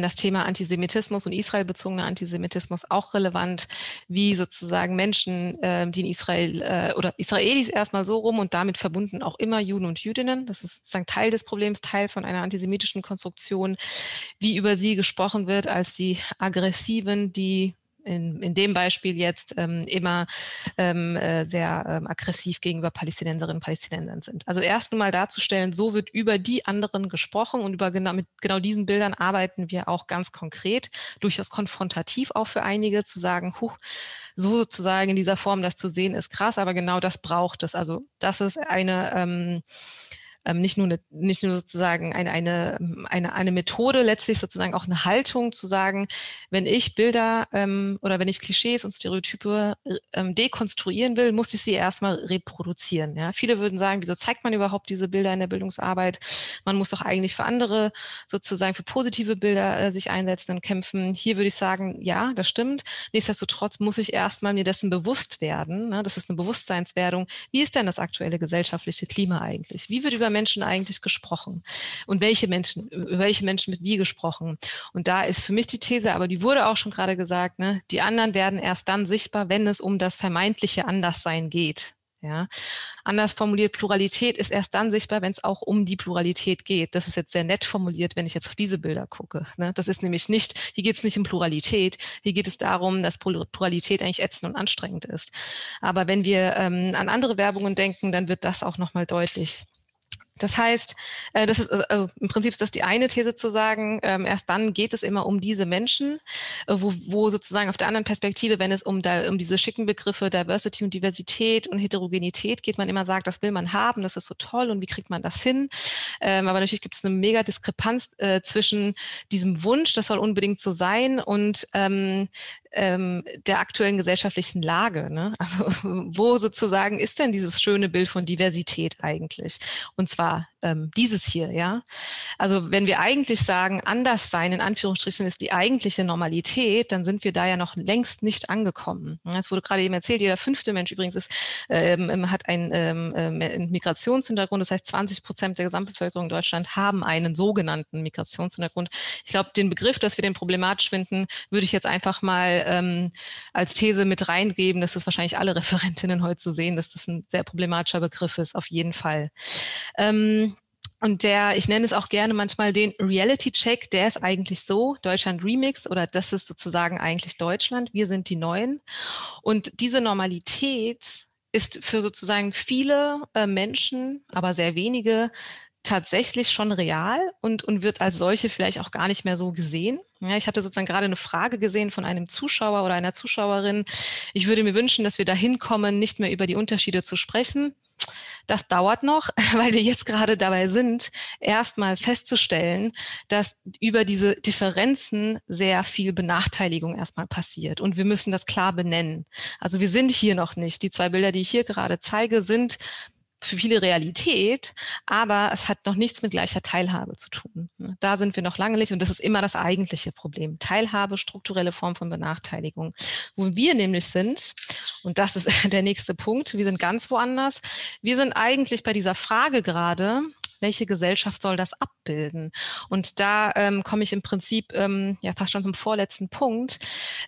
das Thema Antisemitismus und israelbezogener Antisemitismus auch relevant, wie sozusagen Menschen, äh, die in Israel äh, oder Israelis erstmal so rum und damit verbunden auch immer Juden und Jüdinnen, das ist sozusagen Teil des Problems, Teil von einer antisemitischen Konstruktion, wie über sie gesprochen wird als die Aggressiven, die in, in dem Beispiel jetzt ähm, immer ähm, äh, sehr ähm, aggressiv gegenüber Palästinenserinnen und Palästinensern sind. Also erst einmal darzustellen, so wird über die anderen gesprochen und über genau, mit genau diesen Bildern arbeiten wir auch ganz konkret, durchaus konfrontativ auch für einige zu sagen, huch, so sozusagen in dieser Form das zu sehen ist krass, aber genau das braucht es. Also das ist eine ähm, nicht nur eine, nicht nur sozusagen eine, eine, eine, eine Methode, letztlich sozusagen auch eine Haltung zu sagen, wenn ich Bilder ähm, oder wenn ich Klischees und Stereotype ähm, dekonstruieren will, muss ich sie erstmal reproduzieren. Ja? Viele würden sagen, wieso zeigt man überhaupt diese Bilder in der Bildungsarbeit? Man muss doch eigentlich für andere sozusagen für positive Bilder äh, sich einsetzen und kämpfen. Hier würde ich sagen, ja, das stimmt. Nichtsdestotrotz muss ich erstmal mir dessen bewusst werden. Ne? Das ist eine Bewusstseinswerdung. Wie ist denn das aktuelle gesellschaftliche Klima eigentlich? Wie wird über Menschen eigentlich gesprochen? Und welche Menschen, über welche Menschen wird wie gesprochen? Und da ist für mich die These, aber die wurde auch schon gerade gesagt, ne, die anderen werden erst dann sichtbar, wenn es um das vermeintliche Anderssein geht. Ja, anders formuliert, Pluralität ist erst dann sichtbar, wenn es auch um die Pluralität geht. Das ist jetzt sehr nett formuliert, wenn ich jetzt auf diese Bilder gucke. Ne? Das ist nämlich nicht, hier geht es nicht um Pluralität, hier geht es darum, dass Pluralität eigentlich ätzend und anstrengend ist. Aber wenn wir ähm, an andere Werbungen denken, dann wird das auch nochmal deutlich. Das heißt, äh, das ist also im Prinzip ist das die eine These zu sagen, ähm, erst dann geht es immer um diese Menschen, äh, wo, wo sozusagen auf der anderen Perspektive, wenn es um, um diese schicken Begriffe Diversity und Diversität und Heterogenität geht, man immer sagt, das will man haben, das ist so toll und wie kriegt man das hin? Ähm, aber natürlich gibt es eine mega Diskrepanz äh, zwischen diesem Wunsch, das soll unbedingt so sein und ähm, der aktuellen gesellschaftlichen Lage. Ne? Also wo sozusagen ist denn dieses schöne Bild von Diversität eigentlich? Und zwar ähm, dieses hier, ja. Also wenn wir eigentlich sagen, anders sein in Anführungsstrichen ist die eigentliche Normalität, dann sind wir da ja noch längst nicht angekommen. Es wurde gerade eben erzählt, jeder fünfte Mensch übrigens ist, ähm, ähm hat einen ähm, ähm Migrationshintergrund. Das heißt, 20 Prozent der Gesamtbevölkerung in Deutschland haben einen sogenannten Migrationshintergrund. Ich glaube, den Begriff, dass wir den problematisch finden, würde ich jetzt einfach mal ähm, als These mit reingeben. Das ist wahrscheinlich alle Referentinnen heute zu sehen, dass das ein sehr problematischer Begriff ist, auf jeden Fall. Ähm, und der, ich nenne es auch gerne manchmal den Reality-Check, der ist eigentlich so, Deutschland Remix oder das ist sozusagen eigentlich Deutschland, wir sind die Neuen. Und diese Normalität ist für sozusagen viele äh, Menschen, aber sehr wenige, tatsächlich schon real und, und wird als solche vielleicht auch gar nicht mehr so gesehen. Ja, ich hatte sozusagen gerade eine Frage gesehen von einem Zuschauer oder einer Zuschauerin. Ich würde mir wünschen, dass wir dahin kommen, nicht mehr über die Unterschiede zu sprechen, das dauert noch, weil wir jetzt gerade dabei sind, erstmal festzustellen, dass über diese Differenzen sehr viel Benachteiligung erstmal passiert. Und wir müssen das klar benennen. Also wir sind hier noch nicht. Die zwei Bilder, die ich hier gerade zeige, sind für viele Realität, aber es hat noch nichts mit gleicher Teilhabe zu tun. Da sind wir noch lange nicht und das ist immer das eigentliche Problem. Teilhabe, strukturelle Form von Benachteiligung. Wo wir nämlich sind, und das ist der nächste Punkt, wir sind ganz woanders. Wir sind eigentlich bei dieser Frage gerade, welche Gesellschaft soll das abbilden? Und da ähm, komme ich im Prinzip ähm, ja fast schon zum vorletzten Punkt.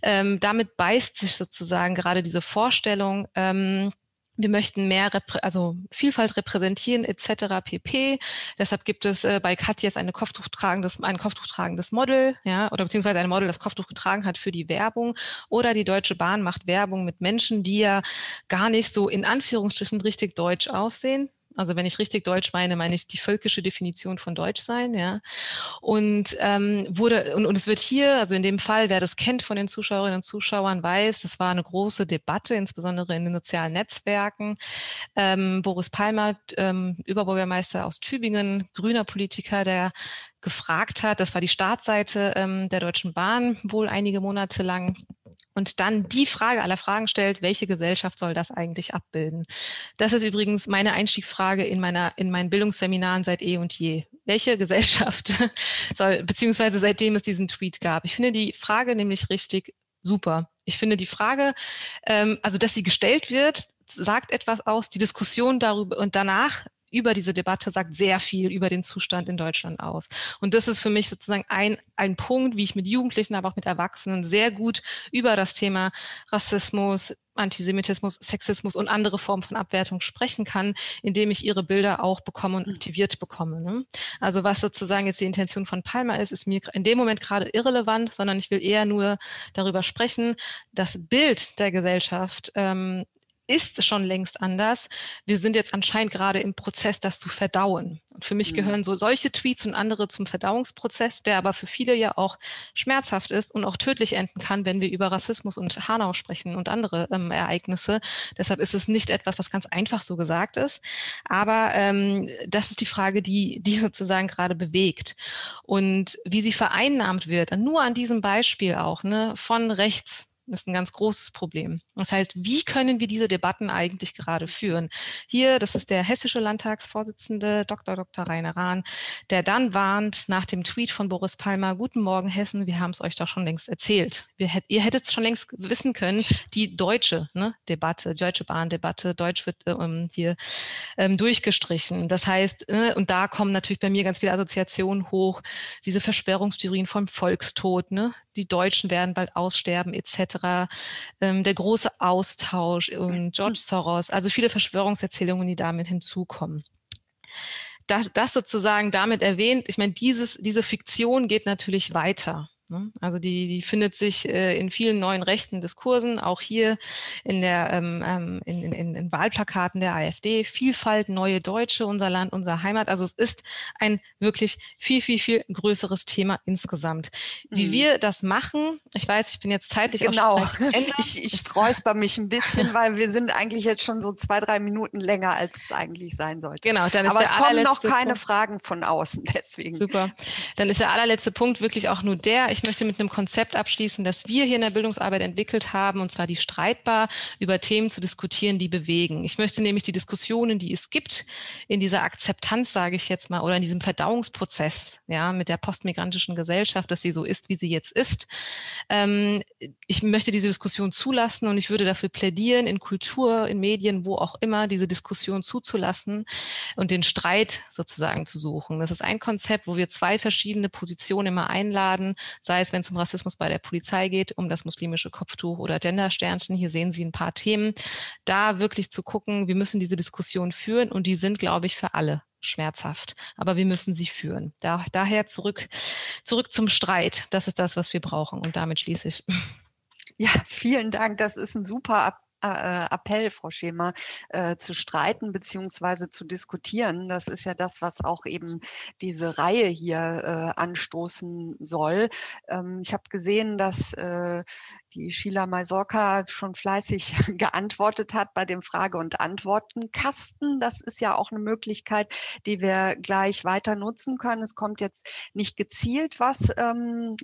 Ähm, damit beißt sich sozusagen gerade diese Vorstellung, ähm, wir möchten mehr, also Vielfalt repräsentieren etc. pp. Deshalb gibt es äh, bei Katjes eine Kopftuch tragendes, ein Kopftuch tragendes Model, ja, oder beziehungsweise ein Model, das Kopftuch getragen hat für die Werbung. Oder die Deutsche Bahn macht Werbung mit Menschen, die ja gar nicht so in Anführungsstrichen richtig deutsch aussehen. Also wenn ich richtig Deutsch meine, meine ich die völkische Definition von Deutsch sein, ja. Und ähm, wurde, und, und es wird hier, also in dem Fall, wer das kennt von den Zuschauerinnen und Zuschauern, weiß, es war eine große Debatte, insbesondere in den sozialen Netzwerken. Ähm, Boris Palmer, ähm, Überbürgermeister aus Tübingen, grüner Politiker, der gefragt hat, das war die Startseite ähm, der Deutschen Bahn wohl einige Monate lang, und dann die Frage aller Fragen stellt, welche Gesellschaft soll das eigentlich abbilden? Das ist übrigens meine Einstiegsfrage in meiner, in meinen Bildungsseminaren seit eh und je. Welche Gesellschaft soll, beziehungsweise seitdem es diesen Tweet gab? Ich finde die Frage nämlich richtig super. Ich finde die Frage, ähm, also dass sie gestellt wird, sagt etwas aus, die Diskussion darüber und danach über diese Debatte sagt sehr viel über den Zustand in Deutschland aus. Und das ist für mich sozusagen ein, ein Punkt, wie ich mit Jugendlichen, aber auch mit Erwachsenen sehr gut über das Thema Rassismus, Antisemitismus, Sexismus und andere Formen von Abwertung sprechen kann, indem ich ihre Bilder auch bekomme und aktiviert bekomme. Ne? Also was sozusagen jetzt die Intention von Palmer ist, ist mir in dem Moment gerade irrelevant, sondern ich will eher nur darüber sprechen, das Bild der Gesellschaft ähm, ist schon längst anders. Wir sind jetzt anscheinend gerade im Prozess, das zu verdauen. Und für mich mhm. gehören so solche Tweets und andere zum Verdauungsprozess, der aber für viele ja auch schmerzhaft ist und auch tödlich enden kann, wenn wir über Rassismus und Hanau sprechen und andere ähm, Ereignisse. Deshalb ist es nicht etwas, was ganz einfach so gesagt ist. Aber ähm, das ist die Frage, die, die sozusagen gerade bewegt. Und wie sie vereinnahmt wird, nur an diesem Beispiel auch, ne, von rechts das ist ein ganz großes Problem. Das heißt, wie können wir diese Debatten eigentlich gerade führen? Hier, das ist der hessische Landtagsvorsitzende Dr. Dr. Rainer Rahn, der dann warnt nach dem Tweet von Boris Palmer, Guten Morgen Hessen, wir haben es euch doch schon längst erzählt. Wir, ihr hättet es schon längst wissen können, die deutsche ne, Debatte, Deutsche Bahn-Debatte, Deutsch wird ähm, hier ähm, durchgestrichen. Das heißt, äh, und da kommen natürlich bei mir ganz viele Assoziationen hoch, diese Verschwörungstheorien vom Volkstod, ne? die Deutschen werden bald aussterben etc. Ähm, der große Austausch und George Soros, also viele Verschwörungserzählungen, die damit hinzukommen. Das, das sozusagen damit erwähnt, ich meine, dieses, diese Fiktion geht natürlich weiter. Ne? Also die, die findet sich äh, in vielen neuen rechten Diskursen, auch hier in der ähm, ähm in, in, in Wahlplakaten der AfD. Vielfalt, neue Deutsche, unser Land, unsere Heimat. Also es ist ein wirklich viel, viel, viel größeres Thema insgesamt. Wie mhm. wir das machen, ich weiß, ich bin jetzt zeitlich
genau. auch schon Ich, ich räusper mich ein bisschen, weil wir sind eigentlich jetzt schon so zwei, drei Minuten länger, als es eigentlich sein sollte.
Genau,
dann ist Aber der es kommen noch keine Punkt. Fragen von außen, deswegen.
Super. Dann ist der allerletzte Punkt wirklich auch nur der, ich ich möchte mit einem Konzept abschließen, das wir hier in der Bildungsarbeit entwickelt haben, und zwar die streitbar über Themen zu diskutieren, die bewegen. Ich möchte nämlich die Diskussionen, die es gibt, in dieser Akzeptanz, sage ich jetzt mal, oder in diesem Verdauungsprozess, ja, mit der postmigrantischen Gesellschaft, dass sie so ist, wie sie jetzt ist. Ähm, ich möchte diese Diskussion zulassen und ich würde dafür plädieren, in Kultur, in Medien, wo auch immer, diese Diskussion zuzulassen und den Streit sozusagen zu suchen. Das ist ein Konzept, wo wir zwei verschiedene Positionen immer einladen, sei es, wenn es um Rassismus bei der Polizei geht, um das muslimische Kopftuch oder Gendersternchen. Hier sehen Sie ein paar Themen. Da wirklich zu gucken, wir müssen diese Diskussion führen und die sind, glaube ich, für alle schmerzhaft. Aber wir müssen sie führen. Da, daher zurück, zurück zum Streit. Das ist das, was wir brauchen. Und damit schließe ich.
Ja, vielen Dank. Das ist ein super Appell, Frau Schema, äh, zu streiten beziehungsweise zu diskutieren. Das ist ja das, was auch eben diese Reihe hier äh, anstoßen soll. Ähm, ich habe gesehen, dass äh, die Sheila Maisorka schon fleißig geantwortet hat bei dem Frage- und Antwortenkasten. Das ist ja auch eine Möglichkeit, die wir gleich weiter nutzen können. Es kommt jetzt nicht gezielt was ähm,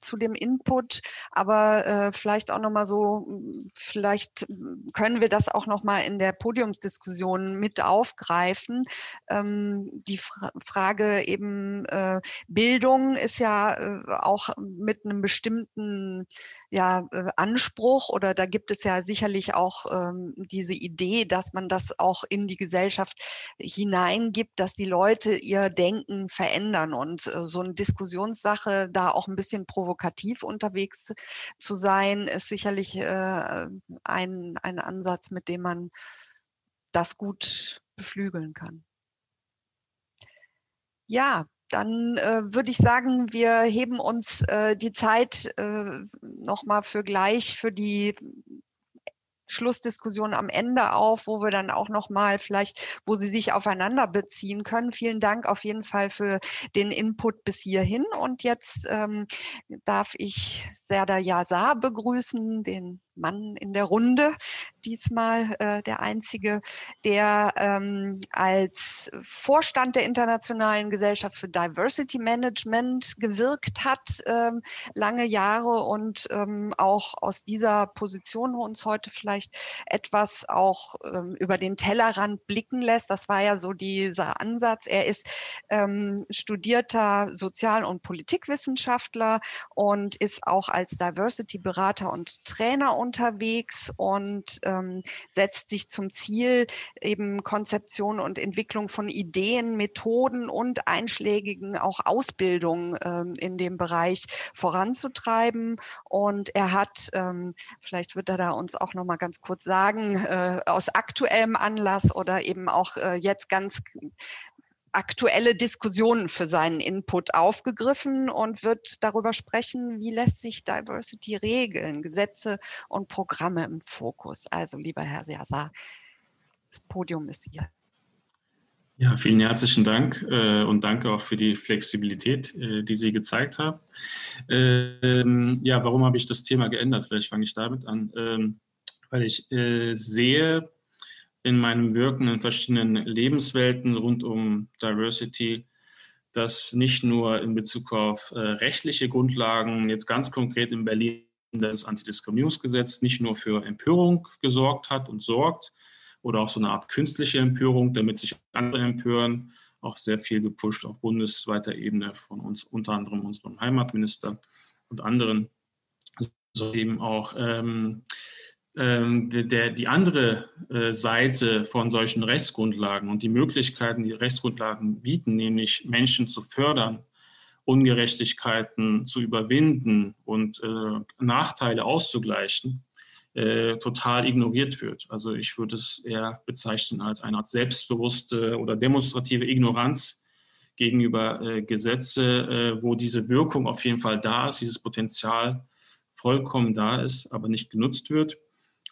zu dem Input, aber äh, vielleicht auch nochmal so, vielleicht können wir das auch nochmal in der Podiumsdiskussion mit aufgreifen. Ähm, die Fra Frage eben äh, Bildung ist ja äh, auch mit einem bestimmten ja, Anspruch oder da gibt es ja sicherlich auch ähm, diese Idee, dass man das auch in die Gesellschaft hineingibt, dass die Leute ihr Denken verändern und äh, so eine Diskussionssache da auch ein bisschen provokativ unterwegs zu sein, ist sicherlich äh, ein, ein Ansatz, mit dem man das gut beflügeln kann. Ja, dann äh, würde ich sagen, wir heben uns äh, die Zeit äh, nochmal für gleich für die Schlussdiskussion am Ende auf, wo wir dann auch nochmal vielleicht, wo Sie sich aufeinander beziehen können. Vielen Dank auf jeden Fall für den Input bis hierhin. Und jetzt ähm, darf ich Serda Yazar begrüßen, den Mann in der Runde, diesmal äh, der einzige, der ähm, als Vorstand der Internationalen Gesellschaft für Diversity Management gewirkt hat, ähm, lange Jahre und ähm, auch aus dieser Position uns heute vielleicht etwas auch ähm, über den Tellerrand blicken lässt. Das war ja so dieser Ansatz. Er ist ähm, studierter Sozial- und Politikwissenschaftler und ist auch als Diversity-Berater und Trainer unterwegs und ähm, setzt sich zum Ziel, eben Konzeption und Entwicklung von Ideen, Methoden und einschlägigen auch Ausbildung ähm, in dem Bereich voranzutreiben. Und er hat, ähm, vielleicht wird er da uns auch noch mal ganz kurz sagen, äh, aus aktuellem Anlass oder eben auch äh, jetzt ganz aktuelle Diskussionen für seinen Input aufgegriffen und wird darüber sprechen, wie lässt sich Diversity regeln, Gesetze und Programme im Fokus. Also lieber Herr Siasa, das Podium ist Ihr.
Ja, vielen herzlichen Dank äh, und danke auch für die Flexibilität, äh, die Sie gezeigt haben. Ähm, ja, warum habe ich das Thema geändert? Vielleicht fange ich damit an. Ähm, weil ich äh, sehe, in meinem Wirken in verschiedenen Lebenswelten rund um Diversity, dass nicht nur in Bezug auf äh, rechtliche Grundlagen, jetzt ganz konkret in Berlin das Antidiskriminierungsgesetz nicht nur für Empörung gesorgt hat und sorgt oder auch so eine Art künstliche Empörung, damit sich andere empören, auch sehr viel gepusht auf bundesweiter Ebene von uns, unter anderem unserem Heimatminister und anderen, so eben auch ähm, ähm, der, die andere äh, Seite von solchen Rechtsgrundlagen und die Möglichkeiten, die Rechtsgrundlagen bieten, nämlich Menschen zu fördern, Ungerechtigkeiten zu überwinden und äh, Nachteile auszugleichen, äh, total ignoriert wird. Also ich würde es eher bezeichnen als eine Art selbstbewusste oder demonstrative Ignoranz gegenüber äh, Gesetze, äh, wo diese Wirkung auf jeden Fall da ist, dieses Potenzial vollkommen da ist, aber nicht genutzt wird.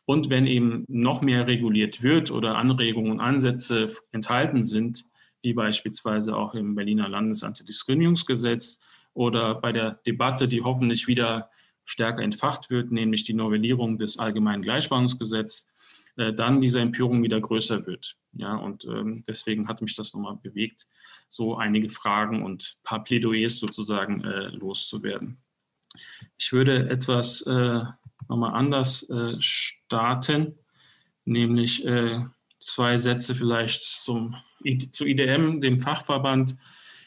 Und wenn eben noch mehr reguliert wird oder Anregungen und Ansätze enthalten sind, wie beispielsweise auch im Berliner Landesantidiskriminierungsgesetz oder bei der Debatte, die hoffentlich wieder stärker entfacht wird, nämlich die Novellierung des Allgemeinen Gleichstellungsgesetzes, äh, dann diese Empörung wieder größer wird. Ja, und ähm, deswegen hat mich das nochmal bewegt, so einige Fragen und ein paar Plädoyers sozusagen äh, loszuwerden. Ich würde etwas äh, nochmal anders äh, starten, nämlich äh, zwei Sätze vielleicht zum, zu IDM, dem Fachverband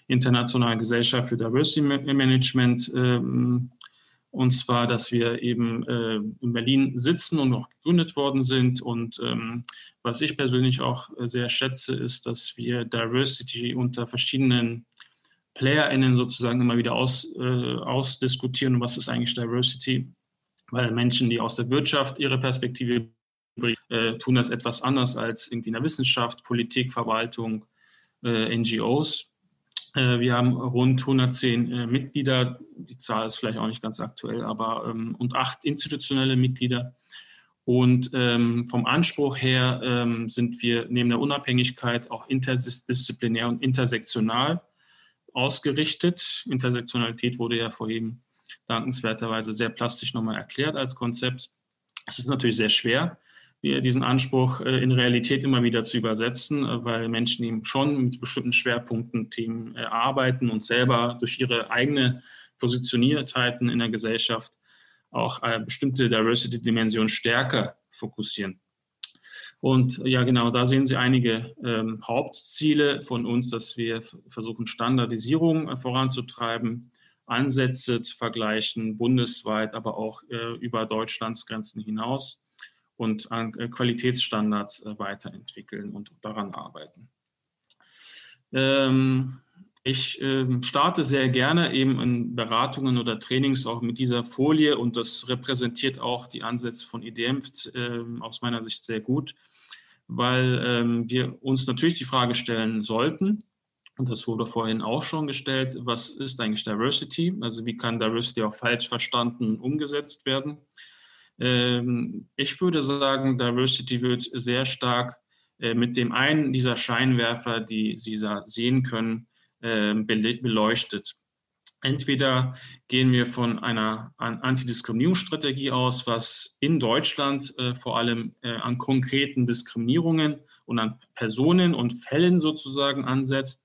Internationale Gesellschaft für Diversity Management. Ähm, und zwar, dass wir eben äh, in Berlin sitzen und auch gegründet worden sind. Und ähm, was ich persönlich auch sehr schätze, ist, dass wir Diversity unter verschiedenen PlayerInnen sozusagen immer wieder aus, äh, ausdiskutieren. Was ist eigentlich Diversity? Weil Menschen, die aus der Wirtschaft ihre Perspektive äh, tun das etwas anders als irgendwie in der Wissenschaft, Politik, Verwaltung, äh, NGOs. Äh, wir haben rund 110 äh, Mitglieder, die Zahl ist vielleicht auch nicht ganz aktuell, aber ähm, und acht institutionelle Mitglieder. Und ähm, vom Anspruch her ähm, sind wir neben der Unabhängigkeit auch interdisziplinär und intersektional ausgerichtet. Intersektionalität wurde ja vorhin dankenswerterweise sehr plastisch nochmal erklärt als Konzept. Es ist natürlich sehr schwer, diesen Anspruch äh, in Realität immer wieder zu übersetzen, äh, weil Menschen eben schon mit bestimmten Schwerpunkten Themen äh, arbeiten und selber durch ihre eigene Positioniertheiten in der Gesellschaft auch bestimmte Diversity-Dimensionen stärker fokussieren. Und ja, genau, da sehen Sie einige ähm, Hauptziele von uns, dass wir versuchen, Standardisierung voranzutreiben, Ansätze zu vergleichen, bundesweit, aber auch äh, über Deutschlands Grenzen hinaus und an äh, Qualitätsstandards äh, weiterentwickeln und daran arbeiten. Ähm, ich ähm, starte sehr gerne eben in Beratungen oder Trainings auch mit dieser Folie und das repräsentiert auch die Ansätze von IDM ähm, aus meiner Sicht sehr gut, weil ähm, wir uns natürlich die Frage stellen sollten, und das wurde vorhin auch schon gestellt, was ist eigentlich Diversity? Also wie kann Diversity auch falsch verstanden umgesetzt werden? Ähm, ich würde sagen, Diversity wird sehr stark äh, mit dem einen dieser Scheinwerfer, die Sie da sehen können, äh, beleuchtet. Entweder gehen wir von einer Antidiskriminierungsstrategie aus, was in Deutschland äh, vor allem äh, an konkreten Diskriminierungen und an Personen und Fällen sozusagen ansetzt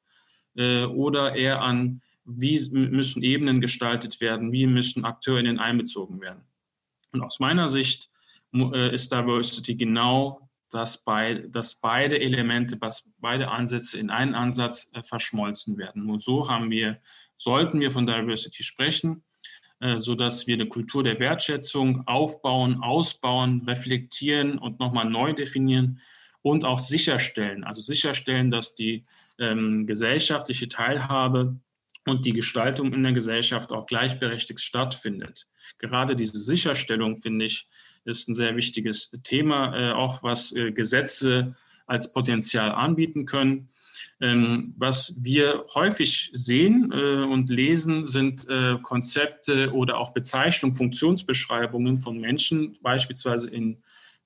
äh, oder eher an, wie müssen Ebenen gestaltet werden, wie müssen AkteurInnen einbezogen werden. Und aus meiner Sicht äh, ist Diversity genau dass, bei, dass beide Elemente, dass beide Ansätze in einen Ansatz äh, verschmolzen werden. Nur so haben wir, sollten wir von Diversity sprechen, äh, sodass wir eine Kultur der Wertschätzung aufbauen, ausbauen, reflektieren und nochmal neu definieren und auch sicherstellen. Also sicherstellen, dass die ähm, gesellschaftliche Teilhabe und die Gestaltung in der Gesellschaft auch gleichberechtigt stattfindet. Gerade diese Sicherstellung, finde ich, ist ein sehr wichtiges Thema, äh, auch was äh, Gesetze als Potenzial anbieten können. Ähm, was wir häufig sehen äh, und lesen, sind äh, Konzepte oder auch Bezeichnungen, Funktionsbeschreibungen von Menschen, beispielsweise in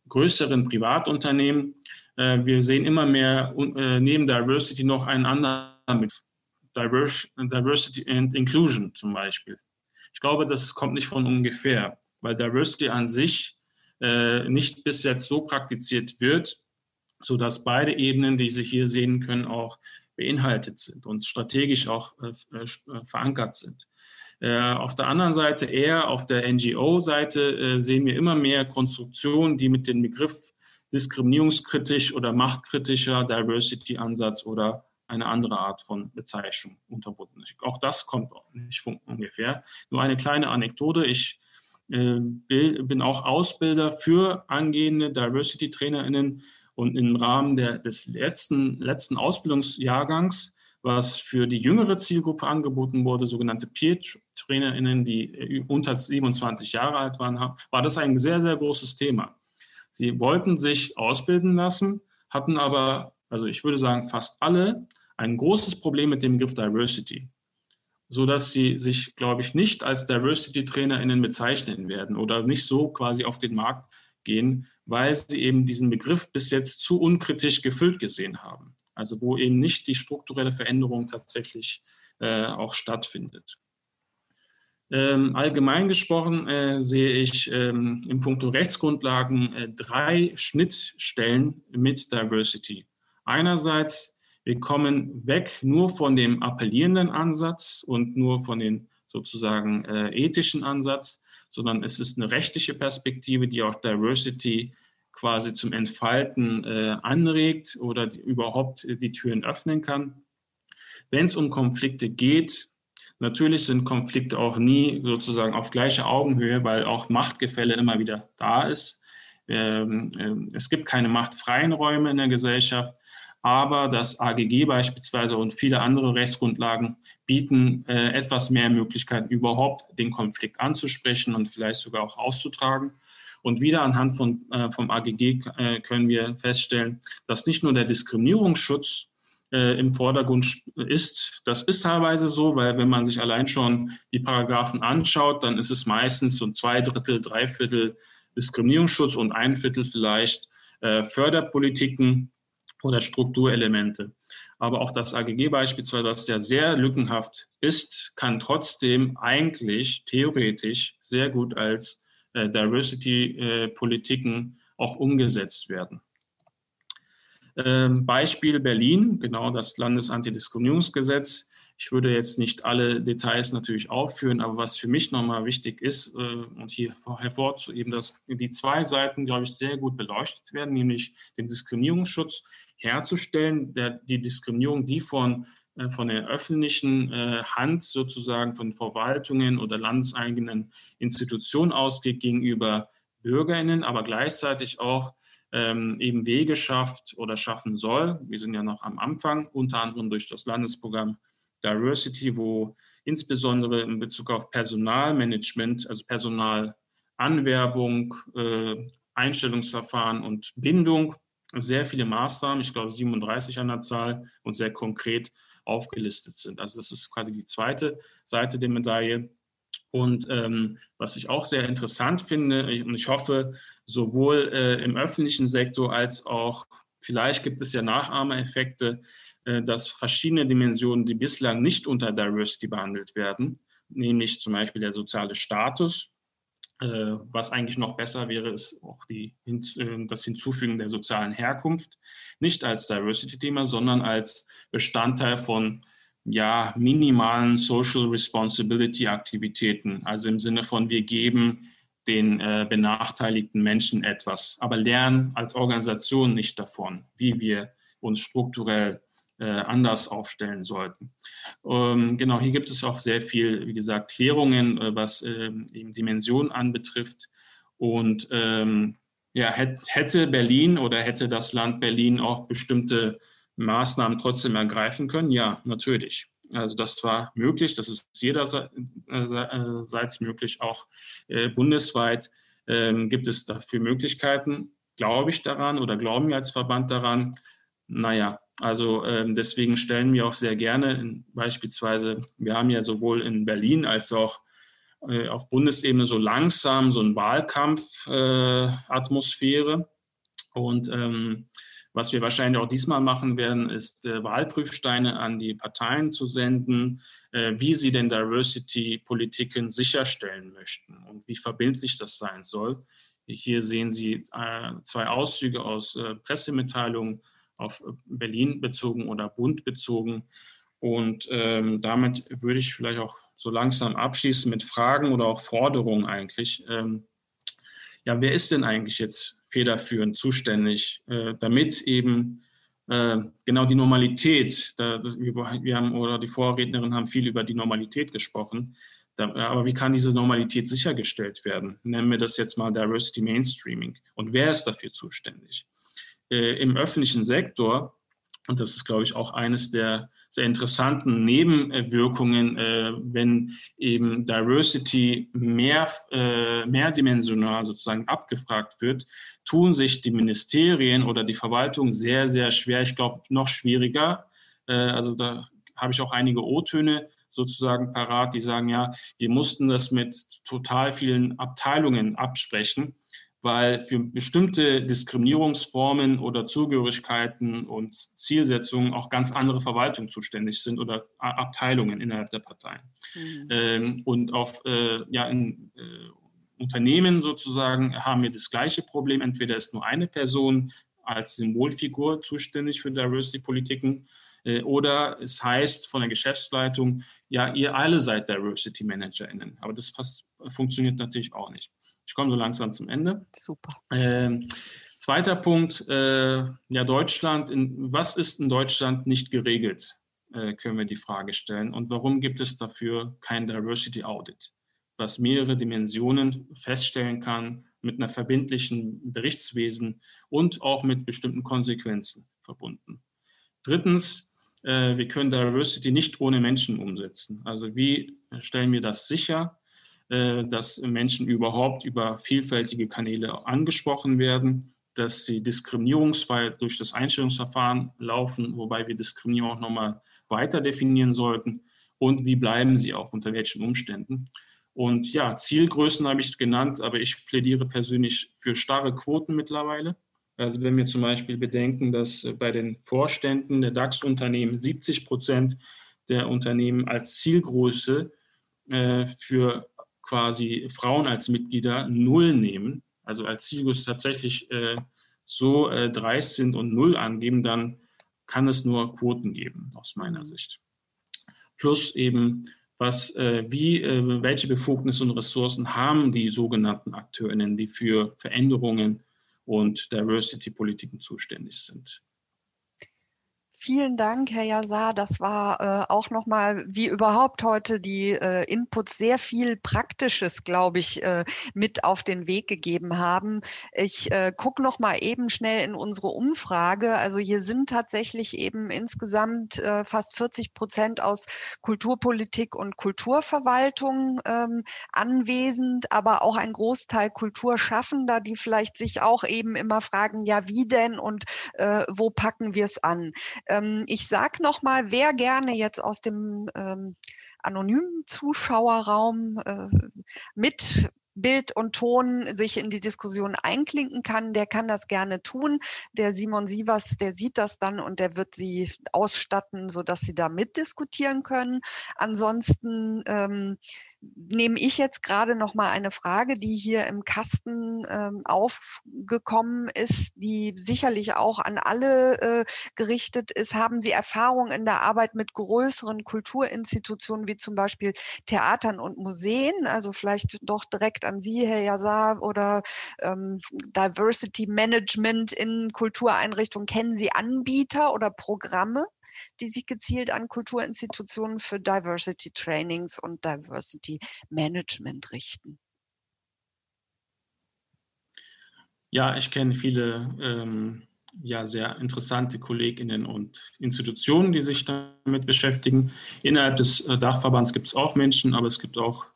größeren Privatunternehmen. Äh, wir sehen immer mehr neben Diversity noch einen anderen mit Diversity and Inclusion zum Beispiel. Ich glaube, das kommt nicht von ungefähr, weil Diversity an sich nicht bis jetzt so praktiziert wird, sodass beide Ebenen, die Sie hier sehen können, auch beinhaltet sind und strategisch auch äh, äh, äh verankert sind. Äh, auf der anderen Seite eher auf der NGO-Seite äh, sehen wir immer mehr Konstruktionen, die mit dem Begriff diskriminierungskritisch oder machtkritischer Diversity-Ansatz oder eine andere Art von Bezeichnung unterbunden. Auch das kommt nicht von ungefähr. Nur eine kleine Anekdote. Ich äh, bin auch Ausbilder für angehende Diversity-TrainerInnen und im Rahmen der, des letzten, letzten Ausbildungsjahrgangs, was für die jüngere Zielgruppe angeboten wurde, sogenannte Peer-TrainerInnen, die unter 27 Jahre alt waren, war das ein sehr, sehr großes Thema. Sie wollten sich ausbilden lassen, hatten aber, also ich würde sagen, fast alle ein großes Problem mit dem Begriff Diversity, sodass sie sich, glaube ich, nicht als Diversity-TrainerInnen bezeichnen werden oder nicht so quasi auf den Markt gehen, weil sie eben diesen Begriff bis jetzt zu unkritisch gefüllt gesehen haben. Also wo eben nicht die strukturelle Veränderung tatsächlich äh, auch stattfindet. Ähm, allgemein gesprochen äh, sehe ich ähm, im Punkto Rechtsgrundlagen äh, drei Schnittstellen mit Diversity. Einerseits, wir kommen weg nur von dem appellierenden Ansatz und nur von den sozusagen äh, ethischen Ansatz, sondern es ist eine rechtliche Perspektive, die auch Diversity quasi zum Entfalten äh, anregt oder die, überhaupt die Türen öffnen kann. Wenn es um Konflikte geht, natürlich sind Konflikte auch nie sozusagen auf gleicher Augenhöhe, weil auch Machtgefälle immer wieder da ist. Ähm, äh, es gibt keine machtfreien Räume in der Gesellschaft, aber das AGG beispielsweise und viele andere Rechtsgrundlagen bieten äh, etwas mehr Möglichkeiten, überhaupt den Konflikt anzusprechen und vielleicht sogar auch auszutragen. Und wieder anhand von, äh, vom AGG äh, können wir feststellen, dass nicht nur der Diskriminierungsschutz äh, im Vordergrund ist. Das ist teilweise so, weil wenn man sich allein schon die Paragraphen anschaut, dann ist es meistens so zwei Drittel, drei Viertel Diskriminierungsschutz und ein Viertel vielleicht äh, Förderpolitiken oder Strukturelemente. Aber auch das AGG beispielsweise, was ja sehr lückenhaft ist, kann trotzdem eigentlich theoretisch sehr gut als äh, Diversity-Politiken auch umgesetzt werden. Ähm, Beispiel Berlin, genau das Landesantidiskriminierungsgesetz. Ich würde jetzt nicht alle Details natürlich aufführen, aber was für mich nochmal wichtig ist äh, und hier hervorzuheben, dass die zwei Seiten, glaube ich, sehr gut beleuchtet werden, nämlich den Diskriminierungsschutz herzustellen, der, die Diskriminierung, die von, äh, von der öffentlichen äh, Hand sozusagen von Verwaltungen oder landeseigenen Institutionen ausgeht gegenüber BürgerInnen, aber gleichzeitig auch ähm, eben Wege schafft oder schaffen soll. Wir sind ja noch am Anfang, unter anderem durch das Landesprogramm Diversity, wo insbesondere in Bezug auf Personalmanagement, also Personalanwerbung, äh, Einstellungsverfahren und Bindung sehr viele Maßnahmen, ich glaube 37 an der Zahl und sehr konkret aufgelistet sind. Also das ist quasi die zweite Seite der Medaille. Und ähm, was ich auch sehr interessant finde, und ich hoffe, sowohl äh, im öffentlichen Sektor als auch, vielleicht gibt es ja Nachahmereffekte, äh, dass verschiedene Dimensionen, die bislang nicht unter Diversity behandelt werden, nämlich zum Beispiel der soziale Status, äh, was eigentlich noch besser wäre, ist auch die, äh, das Hinzufügen der sozialen Herkunft, nicht als Diversity-Thema, sondern als Bestandteil von ja, minimalen Social Responsibility-Aktivitäten. Also im Sinne von, wir geben den äh, benachteiligten Menschen etwas, aber lernen als Organisation nicht davon, wie wir uns strukturell äh, anders aufstellen sollten. Ähm, genau, hier gibt es auch sehr viel, wie gesagt, Klärungen, äh, was ähm, eben Dimensionen anbetrifft. Und ähm, ja, hätte Berlin oder hätte das Land Berlin auch bestimmte Maßnahmen trotzdem ergreifen können? Ja, natürlich. Also das war möglich, das ist jederseits äh, möglich, auch äh, bundesweit ähm, gibt es dafür Möglichkeiten. Glaube ich daran oder glauben wir als Verband daran? Naja, Also ähm, deswegen stellen wir auch sehr gerne beispielsweise, wir haben ja sowohl in Berlin als auch äh, auf Bundesebene so langsam so eine Wahlkampfatmosphäre. Äh, und ähm, was wir wahrscheinlich auch diesmal machen werden, ist äh, Wahlprüfsteine an die Parteien zu senden, äh, wie sie denn Diversity-Politiken sicherstellen möchten und wie verbindlich das sein soll. Hier sehen Sie äh, zwei Auszüge aus äh, Pressemitteilungen auf Berlin bezogen oder Bund bezogen. Und ähm, damit würde ich vielleicht auch so langsam abschließen mit Fragen oder auch Forderungen eigentlich. Ähm, ja, wer ist denn eigentlich jetzt federführend zuständig, äh, damit eben äh, genau die Normalität, da, wir haben oder die Vorrednerin haben viel über die Normalität gesprochen, da, aber wie kann diese Normalität sichergestellt werden? Nennen wir das jetzt mal Diversity Mainstreaming. Und wer ist dafür zuständig? Äh, Im öffentlichen Sektor und das ist, glaube ich, auch eines der sehr interessanten Nebenwirkungen, äh, wenn eben Diversity mehr, äh, mehrdimensional sozusagen abgefragt wird, tun sich die Ministerien oder die Verwaltung sehr, sehr schwer. Ich glaube, noch schwieriger. Äh, also da habe ich auch einige O-Töne sozusagen parat, die sagen, ja, wir mussten das mit total vielen Abteilungen absprechen weil für bestimmte Diskriminierungsformen oder Zugehörigkeiten und Zielsetzungen auch ganz andere Verwaltungen zuständig sind oder Abteilungen innerhalb der Parteien. Mhm. Ähm, und auf äh, ja, in, äh, Unternehmen sozusagen haben wir das gleiche Problem. Entweder ist nur eine Person als Symbolfigur zuständig für Diversity-Politiken äh, oder es heißt von der Geschäftsleitung, ja, ihr alle seid Diversity ManagerInnen. Aber das fast, funktioniert natürlich auch nicht. Ich komme so langsam zum Ende.
Super.
Ähm, zweiter Punkt, äh, ja, Deutschland, in, was ist in Deutschland nicht geregelt, äh, können wir die Frage stellen. Und warum gibt es dafür kein Diversity Audit, was mehrere Dimensionen feststellen kann mit einer verbindlichen Berichtswesen und auch mit bestimmten Konsequenzen verbunden. Drittens, äh, wir können Diversity nicht ohne Menschen umsetzen. Also wie stellen wir das sicher? Äh, dass Menschen überhaupt über vielfältige Kanäle angesprochen werden, dass sie diskriminierungsfrei durch das Einstellungsverfahren laufen, wobei wir Diskriminierung auch nochmal weiter definieren sollten und wie bleiben sie auch, unter welchen Umständen. Und ja, Zielgrößen habe ich genannt, aber ich plädiere persönlich für starre Quoten mittlerweile. Also wenn wir zum Beispiel bedenken, dass bei den Vorständen der DAX-Unternehmen 70 Prozent der Unternehmen als Zielgröße äh, für quasi Frauen als Mitglieder null nehmen, also als Zielgröße tatsächlich äh, so äh, dreist sind und null angeben, dann kann es nur Quoten geben, aus meiner Sicht. Plus eben, was, äh, wie, äh, welche Befugnisse und Ressourcen haben die sogenannten AkteurInnen, die für Veränderungen und Diversity-Politiken zuständig sind.
Vielen Dank, Herr Yazar. Das war äh, auch nochmal, wie überhaupt heute, die äh, Inputs sehr viel Praktisches, glaube ich, äh, mit auf den Weg gegeben haben. Ich äh, gucke noch mal eben schnell in unsere Umfrage. Also hier sind tatsächlich eben insgesamt äh, fast 40 Prozent aus Kulturpolitik und Kulturverwaltung ähm, anwesend, aber auch ein Großteil Kulturschaffender, die vielleicht sich auch eben immer fragen, ja, wie denn und äh, wo packen wir es an? Ähm, ich sage nochmal, wer gerne jetzt aus dem ähm, anonymen Zuschauerraum äh, mit Bild und Ton sich in die Diskussion einklinken kann, der kann das gerne tun. Der Simon Sievers, der sieht das dann und der wird sie ausstatten, sodass sie da mitdiskutieren können. Ansonsten ähm, nehme ich jetzt gerade noch mal eine Frage, die hier im Kasten ähm, aufgekommen ist, die sicherlich auch an alle äh, gerichtet ist. Haben Sie Erfahrung in der Arbeit mit größeren Kulturinstitutionen wie zum Beispiel Theatern und Museen? Also vielleicht doch direkt an Sie, Herr Yazar, oder ähm, Diversity Management in Kultureinrichtungen. Kennen Sie Anbieter oder Programme, die sich gezielt an Kulturinstitutionen für Diversity Trainings und Diversity Management richten?
Ja, ich kenne viele ähm, ja, sehr interessante Kolleginnen und Institutionen, die sich damit beschäftigen. Innerhalb des äh, Dachverbands gibt es auch Menschen, aber es gibt auch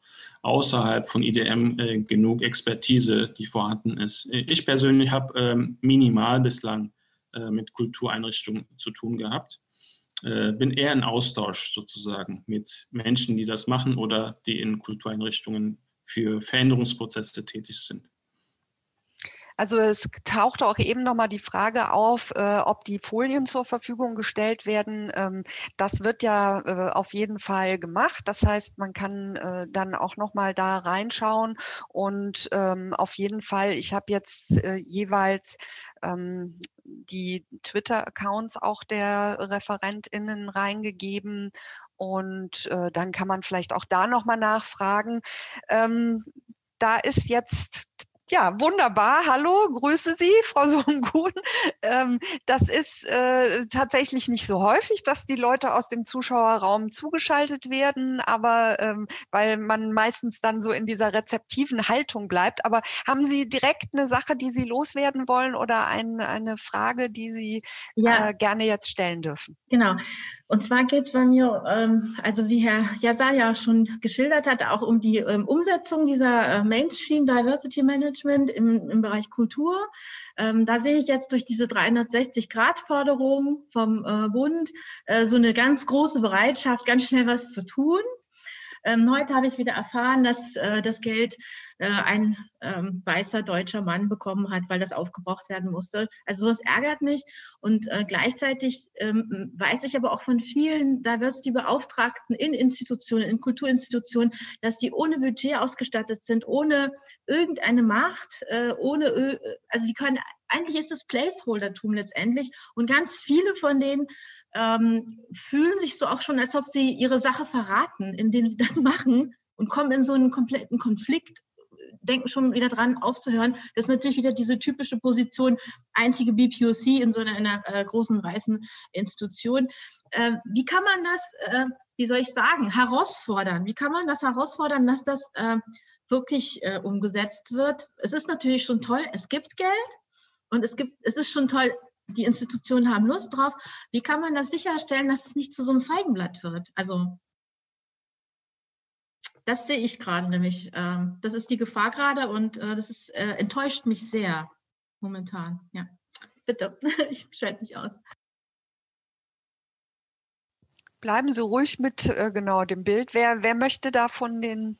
außerhalb von IDM äh, genug Expertise, die vorhanden ist. Ich persönlich habe ähm, minimal bislang äh, mit Kultureinrichtungen zu tun gehabt. Äh, bin eher in Austausch sozusagen mit Menschen, die das machen oder die in Kultureinrichtungen für Veränderungsprozesse tätig sind.
Also es tauchte auch eben nochmal die Frage auf, äh, ob die Folien zur Verfügung gestellt werden. Ähm, das wird ja äh, auf jeden Fall gemacht. Das heißt, man kann äh, dann auch nochmal da reinschauen und ähm, auf jeden Fall, ich habe jetzt äh, jeweils ähm, die Twitter-Accounts auch der ReferentInnen reingegeben und äh, dann kann man vielleicht auch da nochmal nachfragen. Ähm, da ist jetzt ja, wunderbar. Hallo, grüße Sie, Frau Songun. Ähm, das ist äh, tatsächlich nicht so häufig, dass die Leute aus dem Zuschauerraum zugeschaltet werden, aber ähm, weil man meistens dann so in dieser rezeptiven Haltung bleibt. Aber haben Sie direkt eine Sache, die Sie loswerden wollen oder ein, eine Frage, die Sie ja. äh, gerne jetzt stellen dürfen?
Genau. Und zwar geht es bei mir, ähm, also wie Herr Jasal ja schon geschildert hat, auch um die ähm, Umsetzung dieser äh, Mainstream Diversity Management im, im Bereich Kultur. Ähm, da sehe ich jetzt durch diese 360-Grad-Förderung vom äh, Bund äh, so eine ganz große Bereitschaft, ganz schnell was zu tun. Ähm, heute habe ich wieder erfahren, dass äh, das Geld äh, ein ähm, weißer deutscher Mann bekommen hat, weil das aufgebraucht werden musste. Also sowas ärgert mich. Und äh, gleichzeitig ähm, weiß ich aber auch von vielen Diversity-Beauftragten in Institutionen, in Kulturinstitutionen, dass die ohne Budget ausgestattet sind, ohne irgendeine Macht, äh, ohne, also die können eigentlich ist es Placeholdertum letztendlich. Und ganz viele von denen ähm, fühlen sich so auch schon, als ob sie ihre Sache verraten, indem sie das machen und kommen in so einen kompletten Konflikt denken schon wieder dran, aufzuhören. Das ist natürlich wieder diese typische Position, einzige BPOC in so einer, einer äh, großen weißen Institution. Äh, wie kann man das, äh, wie soll ich sagen, herausfordern? Wie kann man das herausfordern, dass das äh, wirklich äh, umgesetzt wird? Es ist natürlich schon toll, es gibt Geld, und es gibt, es ist schon toll, die Institutionen haben Lust drauf. Wie kann man das sicherstellen, dass es nicht zu so einem Feigenblatt wird? Also das sehe ich gerade nämlich. Ähm, das ist die Gefahr gerade und äh, das ist, äh, enttäuscht mich sehr momentan. Ja, bitte, ich schalte nicht aus.
Bleiben Sie ruhig mit äh, genau dem Bild. Wer, wer möchte da von den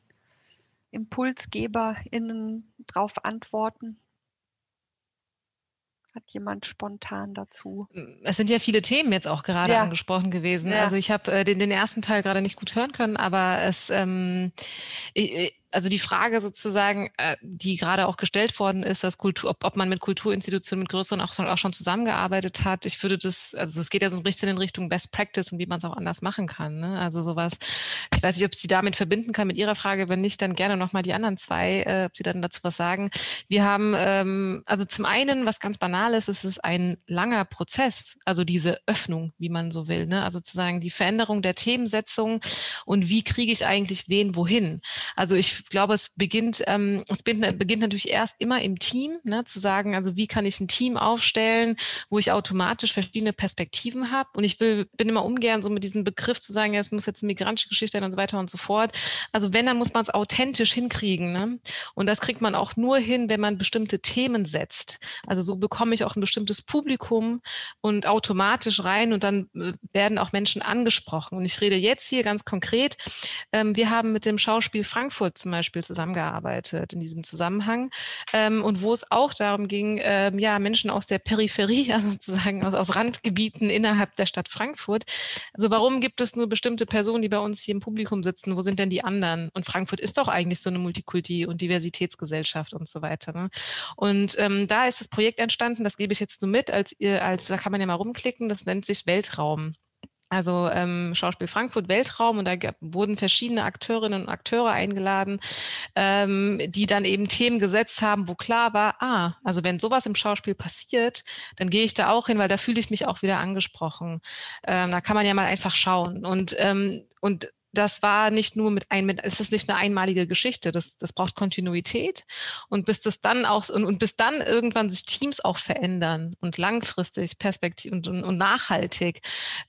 ImpulsgeberInnen drauf antworten? Hat jemand spontan dazu?
Es sind ja viele Themen jetzt auch gerade ja. angesprochen gewesen. Ja. Also ich habe äh, den, den ersten Teil gerade nicht gut hören können, aber es ähm, ich, also die Frage sozusagen, äh, die gerade auch gestellt worden ist, dass Kultur, ob, ob man mit Kulturinstitutionen, mit größeren auch, auch schon zusammengearbeitet hat. Ich würde das, also es geht ja so ein bisschen in Richtung Best Practice und wie man es auch anders machen kann. Ne? Also sowas, ich weiß nicht, ob sie damit verbinden kann mit Ihrer Frage. Wenn nicht, dann gerne nochmal die anderen zwei, äh, ob Sie dann dazu was sagen. Wir haben, ähm, also zum einen, was ganz banal ist, es ist ein langer Prozess, also diese Öffnung, wie man so will. Ne? Also sozusagen die Veränderung der Themensetzung und wie kriege ich eigentlich wen wohin. Also ich ich glaube, es beginnt, ähm, es beginnt natürlich erst immer im Team, ne, zu sagen, also wie kann ich ein Team aufstellen, wo ich automatisch verschiedene Perspektiven habe. Und ich will, bin immer ungern so mit diesem Begriff zu sagen, ja, es muss jetzt eine migrantische Geschichte sein und so weiter und so fort. Also wenn, dann muss man es authentisch hinkriegen. Ne? Und das kriegt man auch nur hin, wenn man bestimmte Themen setzt. Also so bekomme ich auch ein bestimmtes Publikum und automatisch rein und dann äh, werden auch Menschen angesprochen. Und ich rede jetzt hier ganz konkret. Ähm, wir haben mit dem Schauspiel Frankfurt zum Beispiel zusammengearbeitet in diesem Zusammenhang ähm, und wo es auch darum ging, ähm, ja, Menschen aus der Peripherie, also sozusagen aus, aus Randgebieten innerhalb der Stadt Frankfurt. Also warum gibt es nur bestimmte Personen, die bei uns hier im Publikum sitzen? Wo sind denn die anderen? Und Frankfurt ist doch eigentlich so eine Multikulti- und Diversitätsgesellschaft und so weiter. Ne? Und ähm, da ist das Projekt entstanden, das gebe ich jetzt nur mit, als, als da kann man ja mal rumklicken, das nennt sich Weltraum also ähm, Schauspiel Frankfurt Weltraum und da wurden verschiedene Akteurinnen und Akteure eingeladen, ähm, die dann eben Themen gesetzt haben, wo klar war, ah, also wenn sowas im Schauspiel passiert, dann gehe ich da auch hin, weil da fühle ich mich auch wieder angesprochen. Ähm, da kann man ja mal einfach schauen und ähm, und das war nicht nur mit ein, mit, es ist nicht eine einmalige Geschichte. Das, das braucht Kontinuität. Und bis das dann auch, und, und bis dann irgendwann sich Teams auch verändern und langfristig perspektiv und, und, und nachhaltig,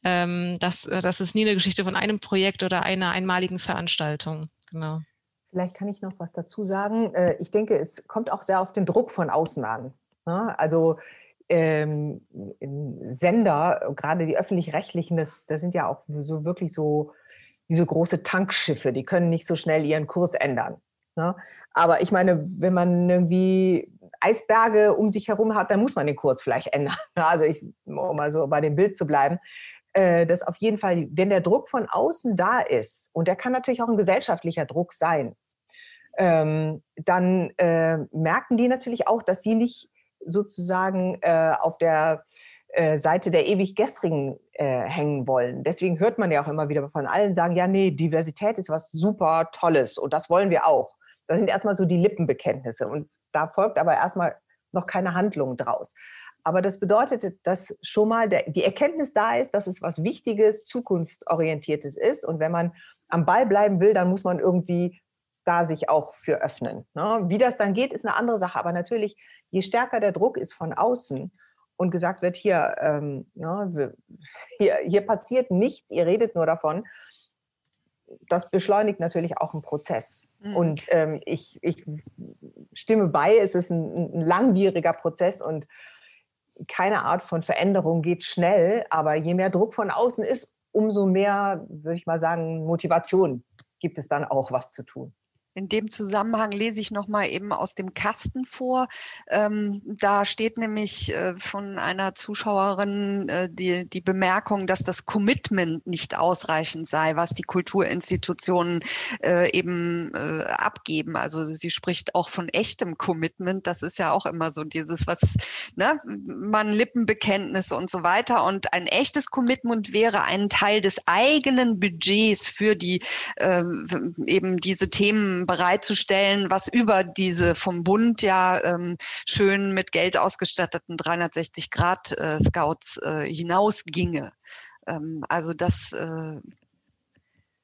ähm, das, das ist nie eine Geschichte von einem Projekt oder einer einmaligen Veranstaltung. Genau.
Vielleicht kann ich noch was dazu sagen. Äh, ich denke, es kommt auch sehr auf den Druck von außen an. Ne? Also ähm, Sender, gerade die öffentlich-rechtlichen, das, das sind ja auch so wirklich so wie so große Tankschiffe, die können nicht so schnell ihren Kurs ändern. Ne? Aber ich meine, wenn man irgendwie Eisberge um sich herum hat, dann muss man den Kurs vielleicht ändern. Also ich, um mal so bei dem Bild zu bleiben, äh, dass auf jeden Fall, wenn der Druck von außen da ist, und der kann natürlich auch ein gesellschaftlicher Druck sein, ähm, dann äh, merken die natürlich auch, dass sie nicht sozusagen äh, auf der äh, Seite der ewig Gestrigen äh, hängen wollen. Deswegen hört man ja auch immer wieder von allen sagen, ja, nee, Diversität ist was super Tolles und das wollen wir auch. Das sind erstmal so die Lippenbekenntnisse und da folgt aber erstmal noch keine Handlung draus. Aber das bedeutet, dass schon mal der, die Erkenntnis da ist, dass es was Wichtiges, zukunftsorientiertes ist. Und wenn man am Ball bleiben will, dann muss man irgendwie da sich auch für öffnen. Ne? Wie das dann geht, ist eine andere Sache. Aber natürlich, je stärker der Druck ist von außen und gesagt wird, hier, ähm, ne, hier, hier passiert nichts, ihr redet nur davon, das beschleunigt natürlich auch einen Prozess. Mhm. Und ähm, ich, ich stimme bei, es ist ein, ein langwieriger Prozess und keine Art von Veränderung geht schnell, aber je mehr Druck von außen ist, umso mehr, würde ich mal sagen, Motivation gibt es dann auch, was zu tun.
In dem Zusammenhang lese ich noch mal eben aus dem Kasten vor. Ähm, da steht nämlich äh, von einer Zuschauerin äh, die, die Bemerkung, dass das Commitment nicht ausreichend sei, was die Kulturinstitutionen äh, eben äh, abgeben. Also sie spricht auch von echtem Commitment. Das ist ja auch immer so dieses, was ne, man Lippenbekenntnis und so weiter. Und ein echtes Commitment wäre einen Teil des eigenen Budgets für die äh, eben diese Themen bereitzustellen, was über diese vom Bund ja ähm, schön mit Geld ausgestatteten 360-Grad-Scouts äh, äh, hinausginge. Ähm, also das äh,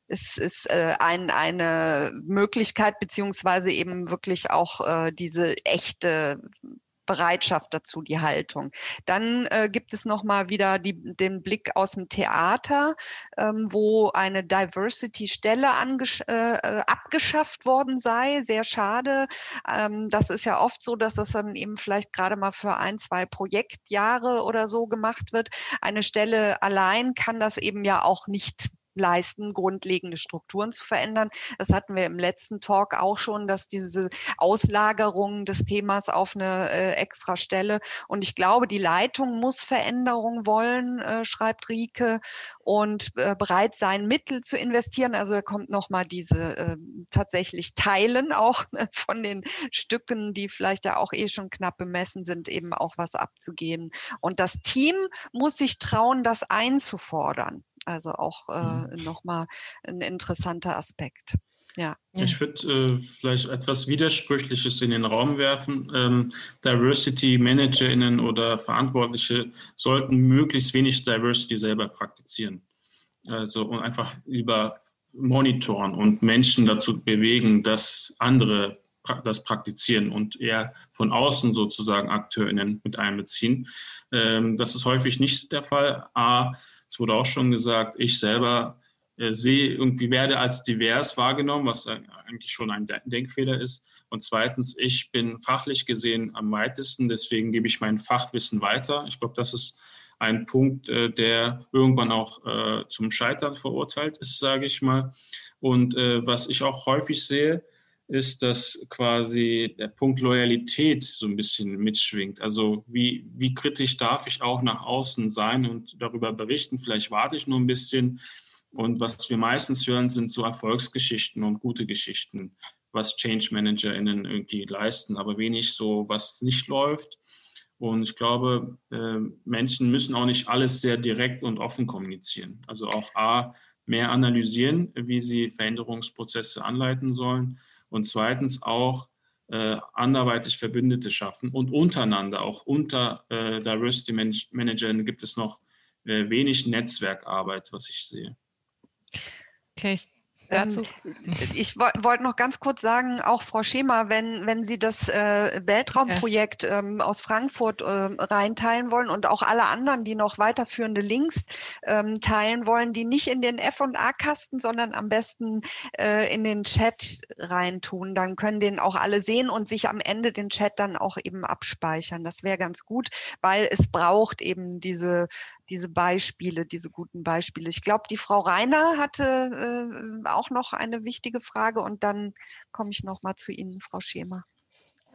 ist, ist äh, ein, eine Möglichkeit, beziehungsweise eben wirklich auch äh, diese echte Bereitschaft dazu, die Haltung. Dann äh, gibt es nochmal wieder die, den Blick aus dem Theater, ähm, wo eine Diversity-Stelle äh, äh, abgeschafft worden sei. Sehr schade. Ähm, das ist ja oft so, dass das dann eben vielleicht gerade mal für ein, zwei Projektjahre oder so gemacht wird. Eine Stelle allein kann das eben ja auch nicht leisten, grundlegende Strukturen zu verändern. Das hatten wir im letzten Talk auch schon, dass diese Auslagerung des Themas auf eine äh, extra Stelle. Und ich glaube, die Leitung muss Veränderung wollen, äh, schreibt Rike, und äh, bereit sein, Mittel zu investieren. Also da kommt nochmal diese äh, tatsächlich Teilen auch ne, von den Stücken, die vielleicht ja auch eh schon knapp bemessen sind, eben auch was abzugeben. Und das Team muss sich trauen, das einzufordern. Also auch äh, mhm. nochmal ein interessanter Aspekt. Ja.
Ich würde äh, vielleicht etwas Widersprüchliches in den Raum werfen. Ähm, Diversity ManagerInnen oder Verantwortliche sollten möglichst wenig Diversity selber praktizieren. Also und einfach über monitoren und Menschen dazu bewegen, dass andere das praktizieren und eher von außen sozusagen AkteurInnen mit einbeziehen. Ähm, das ist häufig nicht der Fall. A, es wurde auch schon gesagt, ich selber äh, sehe irgendwie, werde als divers wahrgenommen, was eigentlich schon ein Denkfehler ist. Und zweitens, ich bin fachlich gesehen am weitesten, deswegen gebe ich mein Fachwissen weiter. Ich glaube, das ist ein Punkt, äh, der irgendwann auch äh, zum Scheitern verurteilt ist, sage ich mal. Und äh, was ich auch häufig sehe, ist, dass quasi der Punkt Loyalität so ein bisschen mitschwingt. Also wie, wie kritisch darf ich auch nach außen sein und darüber berichten? Vielleicht warte ich nur ein bisschen. Und was wir meistens hören, sind so Erfolgsgeschichten und gute Geschichten, was Change ManagerInnen irgendwie leisten, aber wenig so, was nicht läuft. Und ich glaube, äh, Menschen müssen auch nicht alles sehr direkt und offen kommunizieren. Also auch A, mehr analysieren, wie sie Veränderungsprozesse anleiten sollen und zweitens auch äh, anderweitig Verbündete schaffen und untereinander, auch unter äh, Diversity Managern gibt es noch äh, wenig Netzwerkarbeit, was ich sehe.
Okay, ich
dazu? Ähm, ich wollte noch ganz kurz sagen, auch Frau Schema, wenn, wenn Sie das äh, Weltraumprojekt ähm, aus Frankfurt äh, reinteilen wollen und auch alle anderen, die noch weiterführende Links ähm, teilen wollen, die nicht in den F&A-Kasten, sondern am besten äh, in den Chat reintun, dann können den auch alle sehen und sich am Ende den Chat dann auch eben abspeichern. Das wäre ganz gut, weil es braucht eben diese, diese Beispiele, diese guten Beispiele. Ich glaube, die Frau Reiner hatte äh, auch noch eine wichtige Frage und dann komme ich noch mal zu Ihnen, Frau Schema.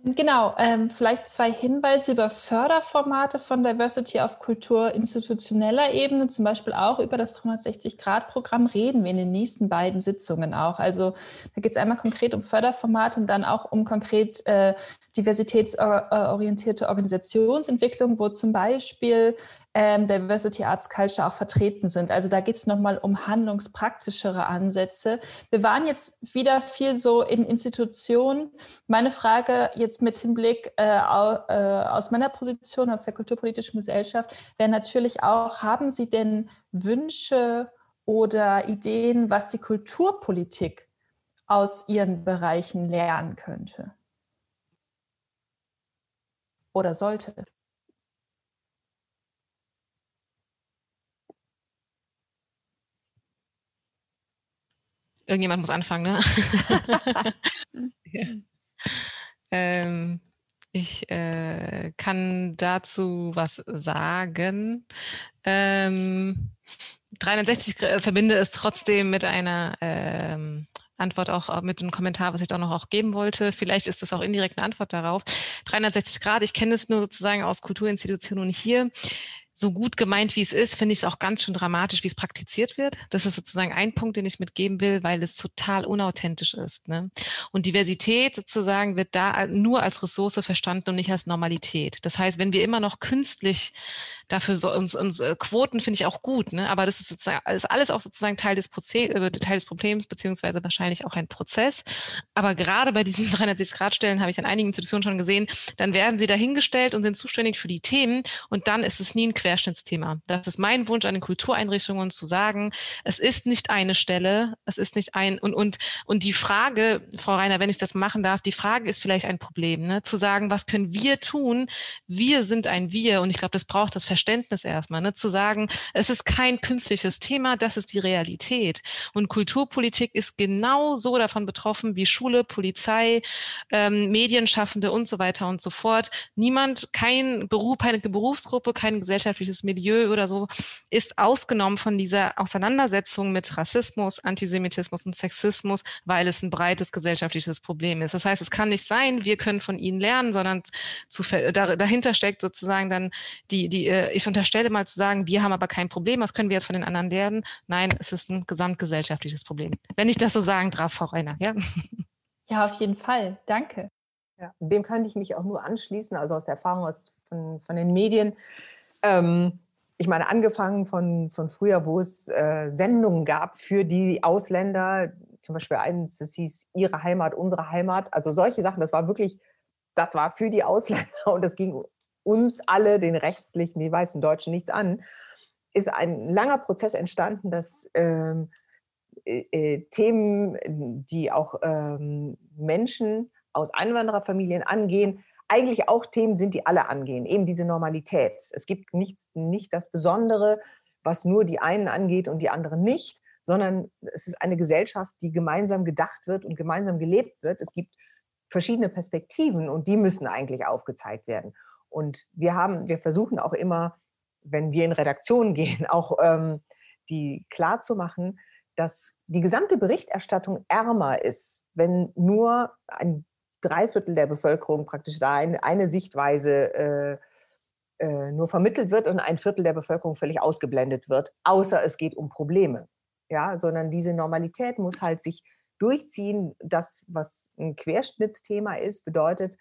Genau, ähm, vielleicht zwei Hinweise über Förderformate von Diversity auf Kultur institutioneller Ebene, zum Beispiel auch über das 360-Grad-Programm reden wir in den nächsten beiden Sitzungen auch. Also da geht es einmal konkret um Förderformate und dann auch um konkret äh, diversitätsorientierte Organisationsentwicklung, wo zum Beispiel ähm, Diversity Arts Culture auch vertreten sind. Also da geht es nochmal um handlungspraktischere Ansätze. Wir waren jetzt wieder viel so in Institutionen. Meine Frage jetzt mit Hinblick äh, äh, aus meiner Position, aus der kulturpolitischen Gesellschaft, wäre natürlich auch, haben Sie denn Wünsche oder Ideen, was die Kulturpolitik aus Ihren Bereichen lernen könnte? Oder sollte?
Irgendjemand muss anfangen, ne? ähm, ich äh, kann dazu was sagen. Ähm, 360 verbinde es trotzdem mit einer ähm, Antwort auch mit einem Kommentar, was ich da noch auch geben wollte. Vielleicht ist das auch indirekt eine Antwort darauf. 360 Grad, ich kenne es nur sozusagen aus Kulturinstitutionen hier so gut gemeint, wie es ist, finde ich es auch ganz schön dramatisch, wie es praktiziert wird. Das ist sozusagen ein Punkt, den ich mitgeben will, weil es total unauthentisch ist. Ne? Und Diversität sozusagen wird da nur als Ressource verstanden und nicht als Normalität. Das heißt, wenn wir immer noch künstlich dafür so uns, uns äh, Quoten finde ich auch gut, ne? aber das ist sozusagen ist alles auch sozusagen Teil des, Proze äh, Teil des Problems beziehungsweise wahrscheinlich auch ein Prozess. Aber gerade bei diesen 360-Grad-Stellen habe ich an einigen Institutionen schon gesehen, dann werden sie dahingestellt und sind zuständig für die Themen und dann ist es nie ein Querschnittsthema. Das ist mein Wunsch an den Kultureinrichtungen zu sagen, es ist nicht eine Stelle, es ist nicht ein und und und die Frage, Frau Reiner, wenn ich das machen darf, die Frage ist vielleicht ein Problem, ne? zu sagen, was können wir tun? Wir sind ein Wir und ich glaube, das braucht das Verständnis erstmal, ne? zu sagen, es ist kein künstliches Thema, das ist die Realität. Und Kulturpolitik ist genauso davon betroffen wie Schule, Polizei, ähm, Medienschaffende und so weiter und so fort. Niemand, kein Beruf, keine Berufsgruppe, kein gesellschaftliches Milieu oder so ist ausgenommen von dieser Auseinandersetzung mit Rassismus, Antisemitismus und Sexismus, weil es ein breites gesellschaftliches Problem ist. Das heißt, es kann nicht sein, wir können von ihnen lernen, sondern zu, dahinter steckt sozusagen dann die, die äh, ich unterstelle mal zu sagen, wir haben aber kein Problem, was können wir jetzt von den anderen lernen? Nein, es ist ein gesamtgesellschaftliches Problem. Wenn ich das so sagen darf, Frau Reiner. Ja,
ja auf jeden Fall. Danke.
Ja, dem kann ich mich auch nur anschließen, also aus der Erfahrung aus, von, von den Medien. Ähm, ich meine, angefangen von, von früher, wo es äh, Sendungen gab für die Ausländer, zum Beispiel eins, das hieß Ihre Heimat, unsere Heimat, also solche Sachen, das war wirklich, das war für die Ausländer und das ging uns alle, den rechtlichen, die weißen Deutschen, nichts an, ist ein langer Prozess entstanden, dass ähm, äh, äh, Themen, die auch ähm, Menschen aus Einwandererfamilien angehen, eigentlich auch Themen sind, die alle angehen, eben diese Normalität. Es gibt nicht, nicht das Besondere, was nur die einen angeht und die anderen nicht, sondern es ist eine Gesellschaft, die gemeinsam gedacht wird und gemeinsam gelebt wird. Es gibt verschiedene Perspektiven und die müssen eigentlich aufgezeigt werden. Und wir haben, wir versuchen auch immer, wenn wir in Redaktionen gehen, auch ähm, die klar dass die gesamte Berichterstattung ärmer ist, wenn nur ein Dreiviertel der Bevölkerung praktisch da eine, eine Sichtweise äh, äh, nur vermittelt wird und ein Viertel der Bevölkerung völlig ausgeblendet wird, außer es geht um Probleme. Ja, sondern diese Normalität muss halt sich durchziehen. Das, was ein Querschnittsthema ist, bedeutet,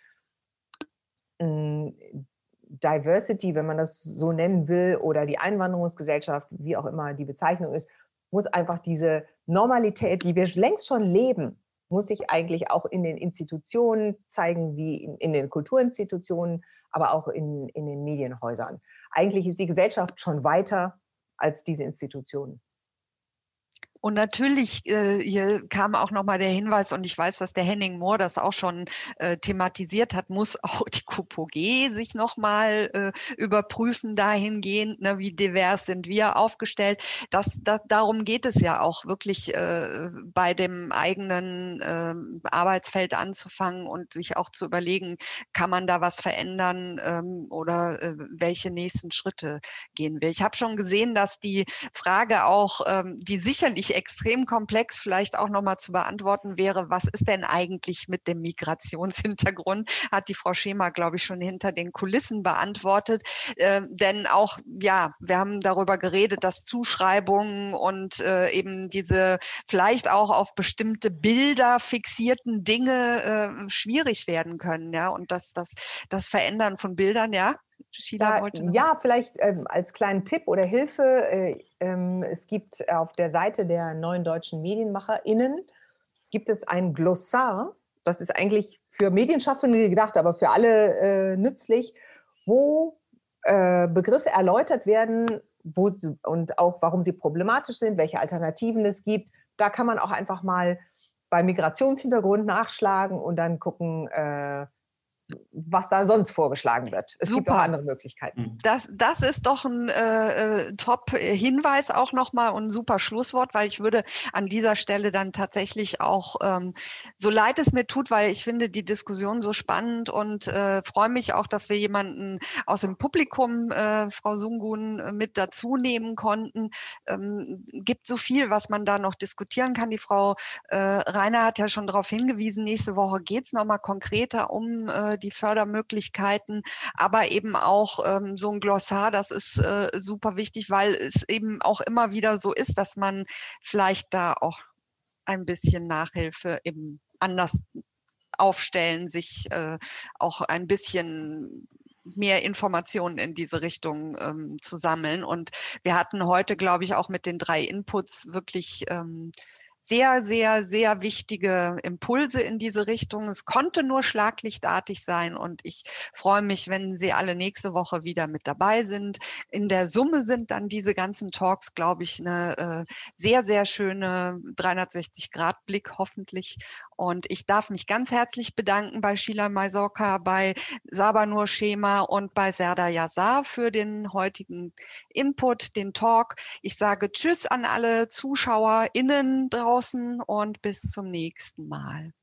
Diversity, wenn man das so nennen will, oder die Einwanderungsgesellschaft, wie auch immer die Bezeichnung ist, muss einfach diese Normalität, die wir längst schon leben, muss sich eigentlich auch in den Institutionen zeigen, wie in, in den Kulturinstitutionen, aber auch in, in den Medienhäusern. Eigentlich ist die Gesellschaft schon weiter als diese Institutionen.
Und natürlich, äh, hier kam auch nochmal der Hinweis, und ich weiß, dass der Henning Mohr das auch schon äh, thematisiert hat, muss auch die KUPOG sich nochmal äh, überprüfen dahingehend, ne, wie divers sind wir aufgestellt. Das, das, darum geht es ja auch wirklich äh, bei dem eigenen äh, Arbeitsfeld anzufangen und sich auch zu überlegen, kann man da was verändern ähm, oder äh, welche nächsten Schritte gehen wir. Ich habe schon gesehen, dass die Frage auch, ähm, die sicherlich extrem komplex vielleicht auch nochmal zu beantworten wäre, was ist denn eigentlich mit dem Migrationshintergrund, hat die Frau Schema, glaube ich, schon hinter den Kulissen beantwortet. Äh, denn auch, ja, wir haben darüber geredet, dass Zuschreibungen und äh, eben diese vielleicht auch auf bestimmte Bilder fixierten Dinge äh, schwierig werden können, ja, und dass das, das Verändern von Bildern, ja.
Sheila da, ja, vielleicht ähm, als kleinen Tipp oder Hilfe. Äh, ähm, es gibt auf der Seite der neuen deutschen MedienmacherInnen gibt es ein Glossar. Das ist eigentlich für Medienschaffende gedacht, aber für alle äh, nützlich, wo äh, Begriffe erläutert werden wo, und auch warum sie problematisch sind, welche Alternativen es gibt. Da kann man auch einfach mal bei Migrationshintergrund nachschlagen und dann gucken, äh, was da sonst vorgeschlagen wird.
Es Super. gibt auch andere Möglichkeiten. Mhm. Das, das ist doch ein äh, äh Top-Hinweis auch nochmal und ein super Schlusswort, weil ich würde an dieser Stelle dann tatsächlich auch, ähm, so leid es mir tut, weil ich finde die Diskussion so spannend und äh, freue mich auch, dass wir jemanden aus dem Publikum, äh, Frau Sungun, äh, mit dazu nehmen konnten. Ähm, gibt so viel, was man da noch diskutieren kann. Die Frau äh, Rainer hat ja schon darauf hingewiesen, nächste Woche geht es nochmal konkreter um äh, die Fördermöglichkeiten, aber eben auch ähm, so ein Glossar, das ist äh, super wichtig, weil es eben auch immer wieder so ist, dass man vielleicht da auch ein bisschen Nachhilfe eben anders aufstellen, sich äh, auch ein bisschen mehr Informationen in diese Richtung ähm, zu sammeln. Und wir hatten heute, glaube ich, auch mit den drei Inputs wirklich ähm, sehr, sehr, sehr wichtige Impulse in diese Richtung. Es konnte nur schlaglichtartig sein und ich freue mich, wenn Sie alle nächste Woche wieder mit dabei sind. In der Summe sind dann diese ganzen Talks, glaube ich, eine äh, sehr, sehr schöne 360-Grad-Blick hoffentlich. Und ich darf mich ganz herzlich bedanken bei Sheila Maisorka, bei Sabanur Schema und bei Serda Yazar für den heutigen Input, den Talk. Ich sage Tschüss an alle ZuschauerInnen draußen draußen und bis zum nächsten Mal.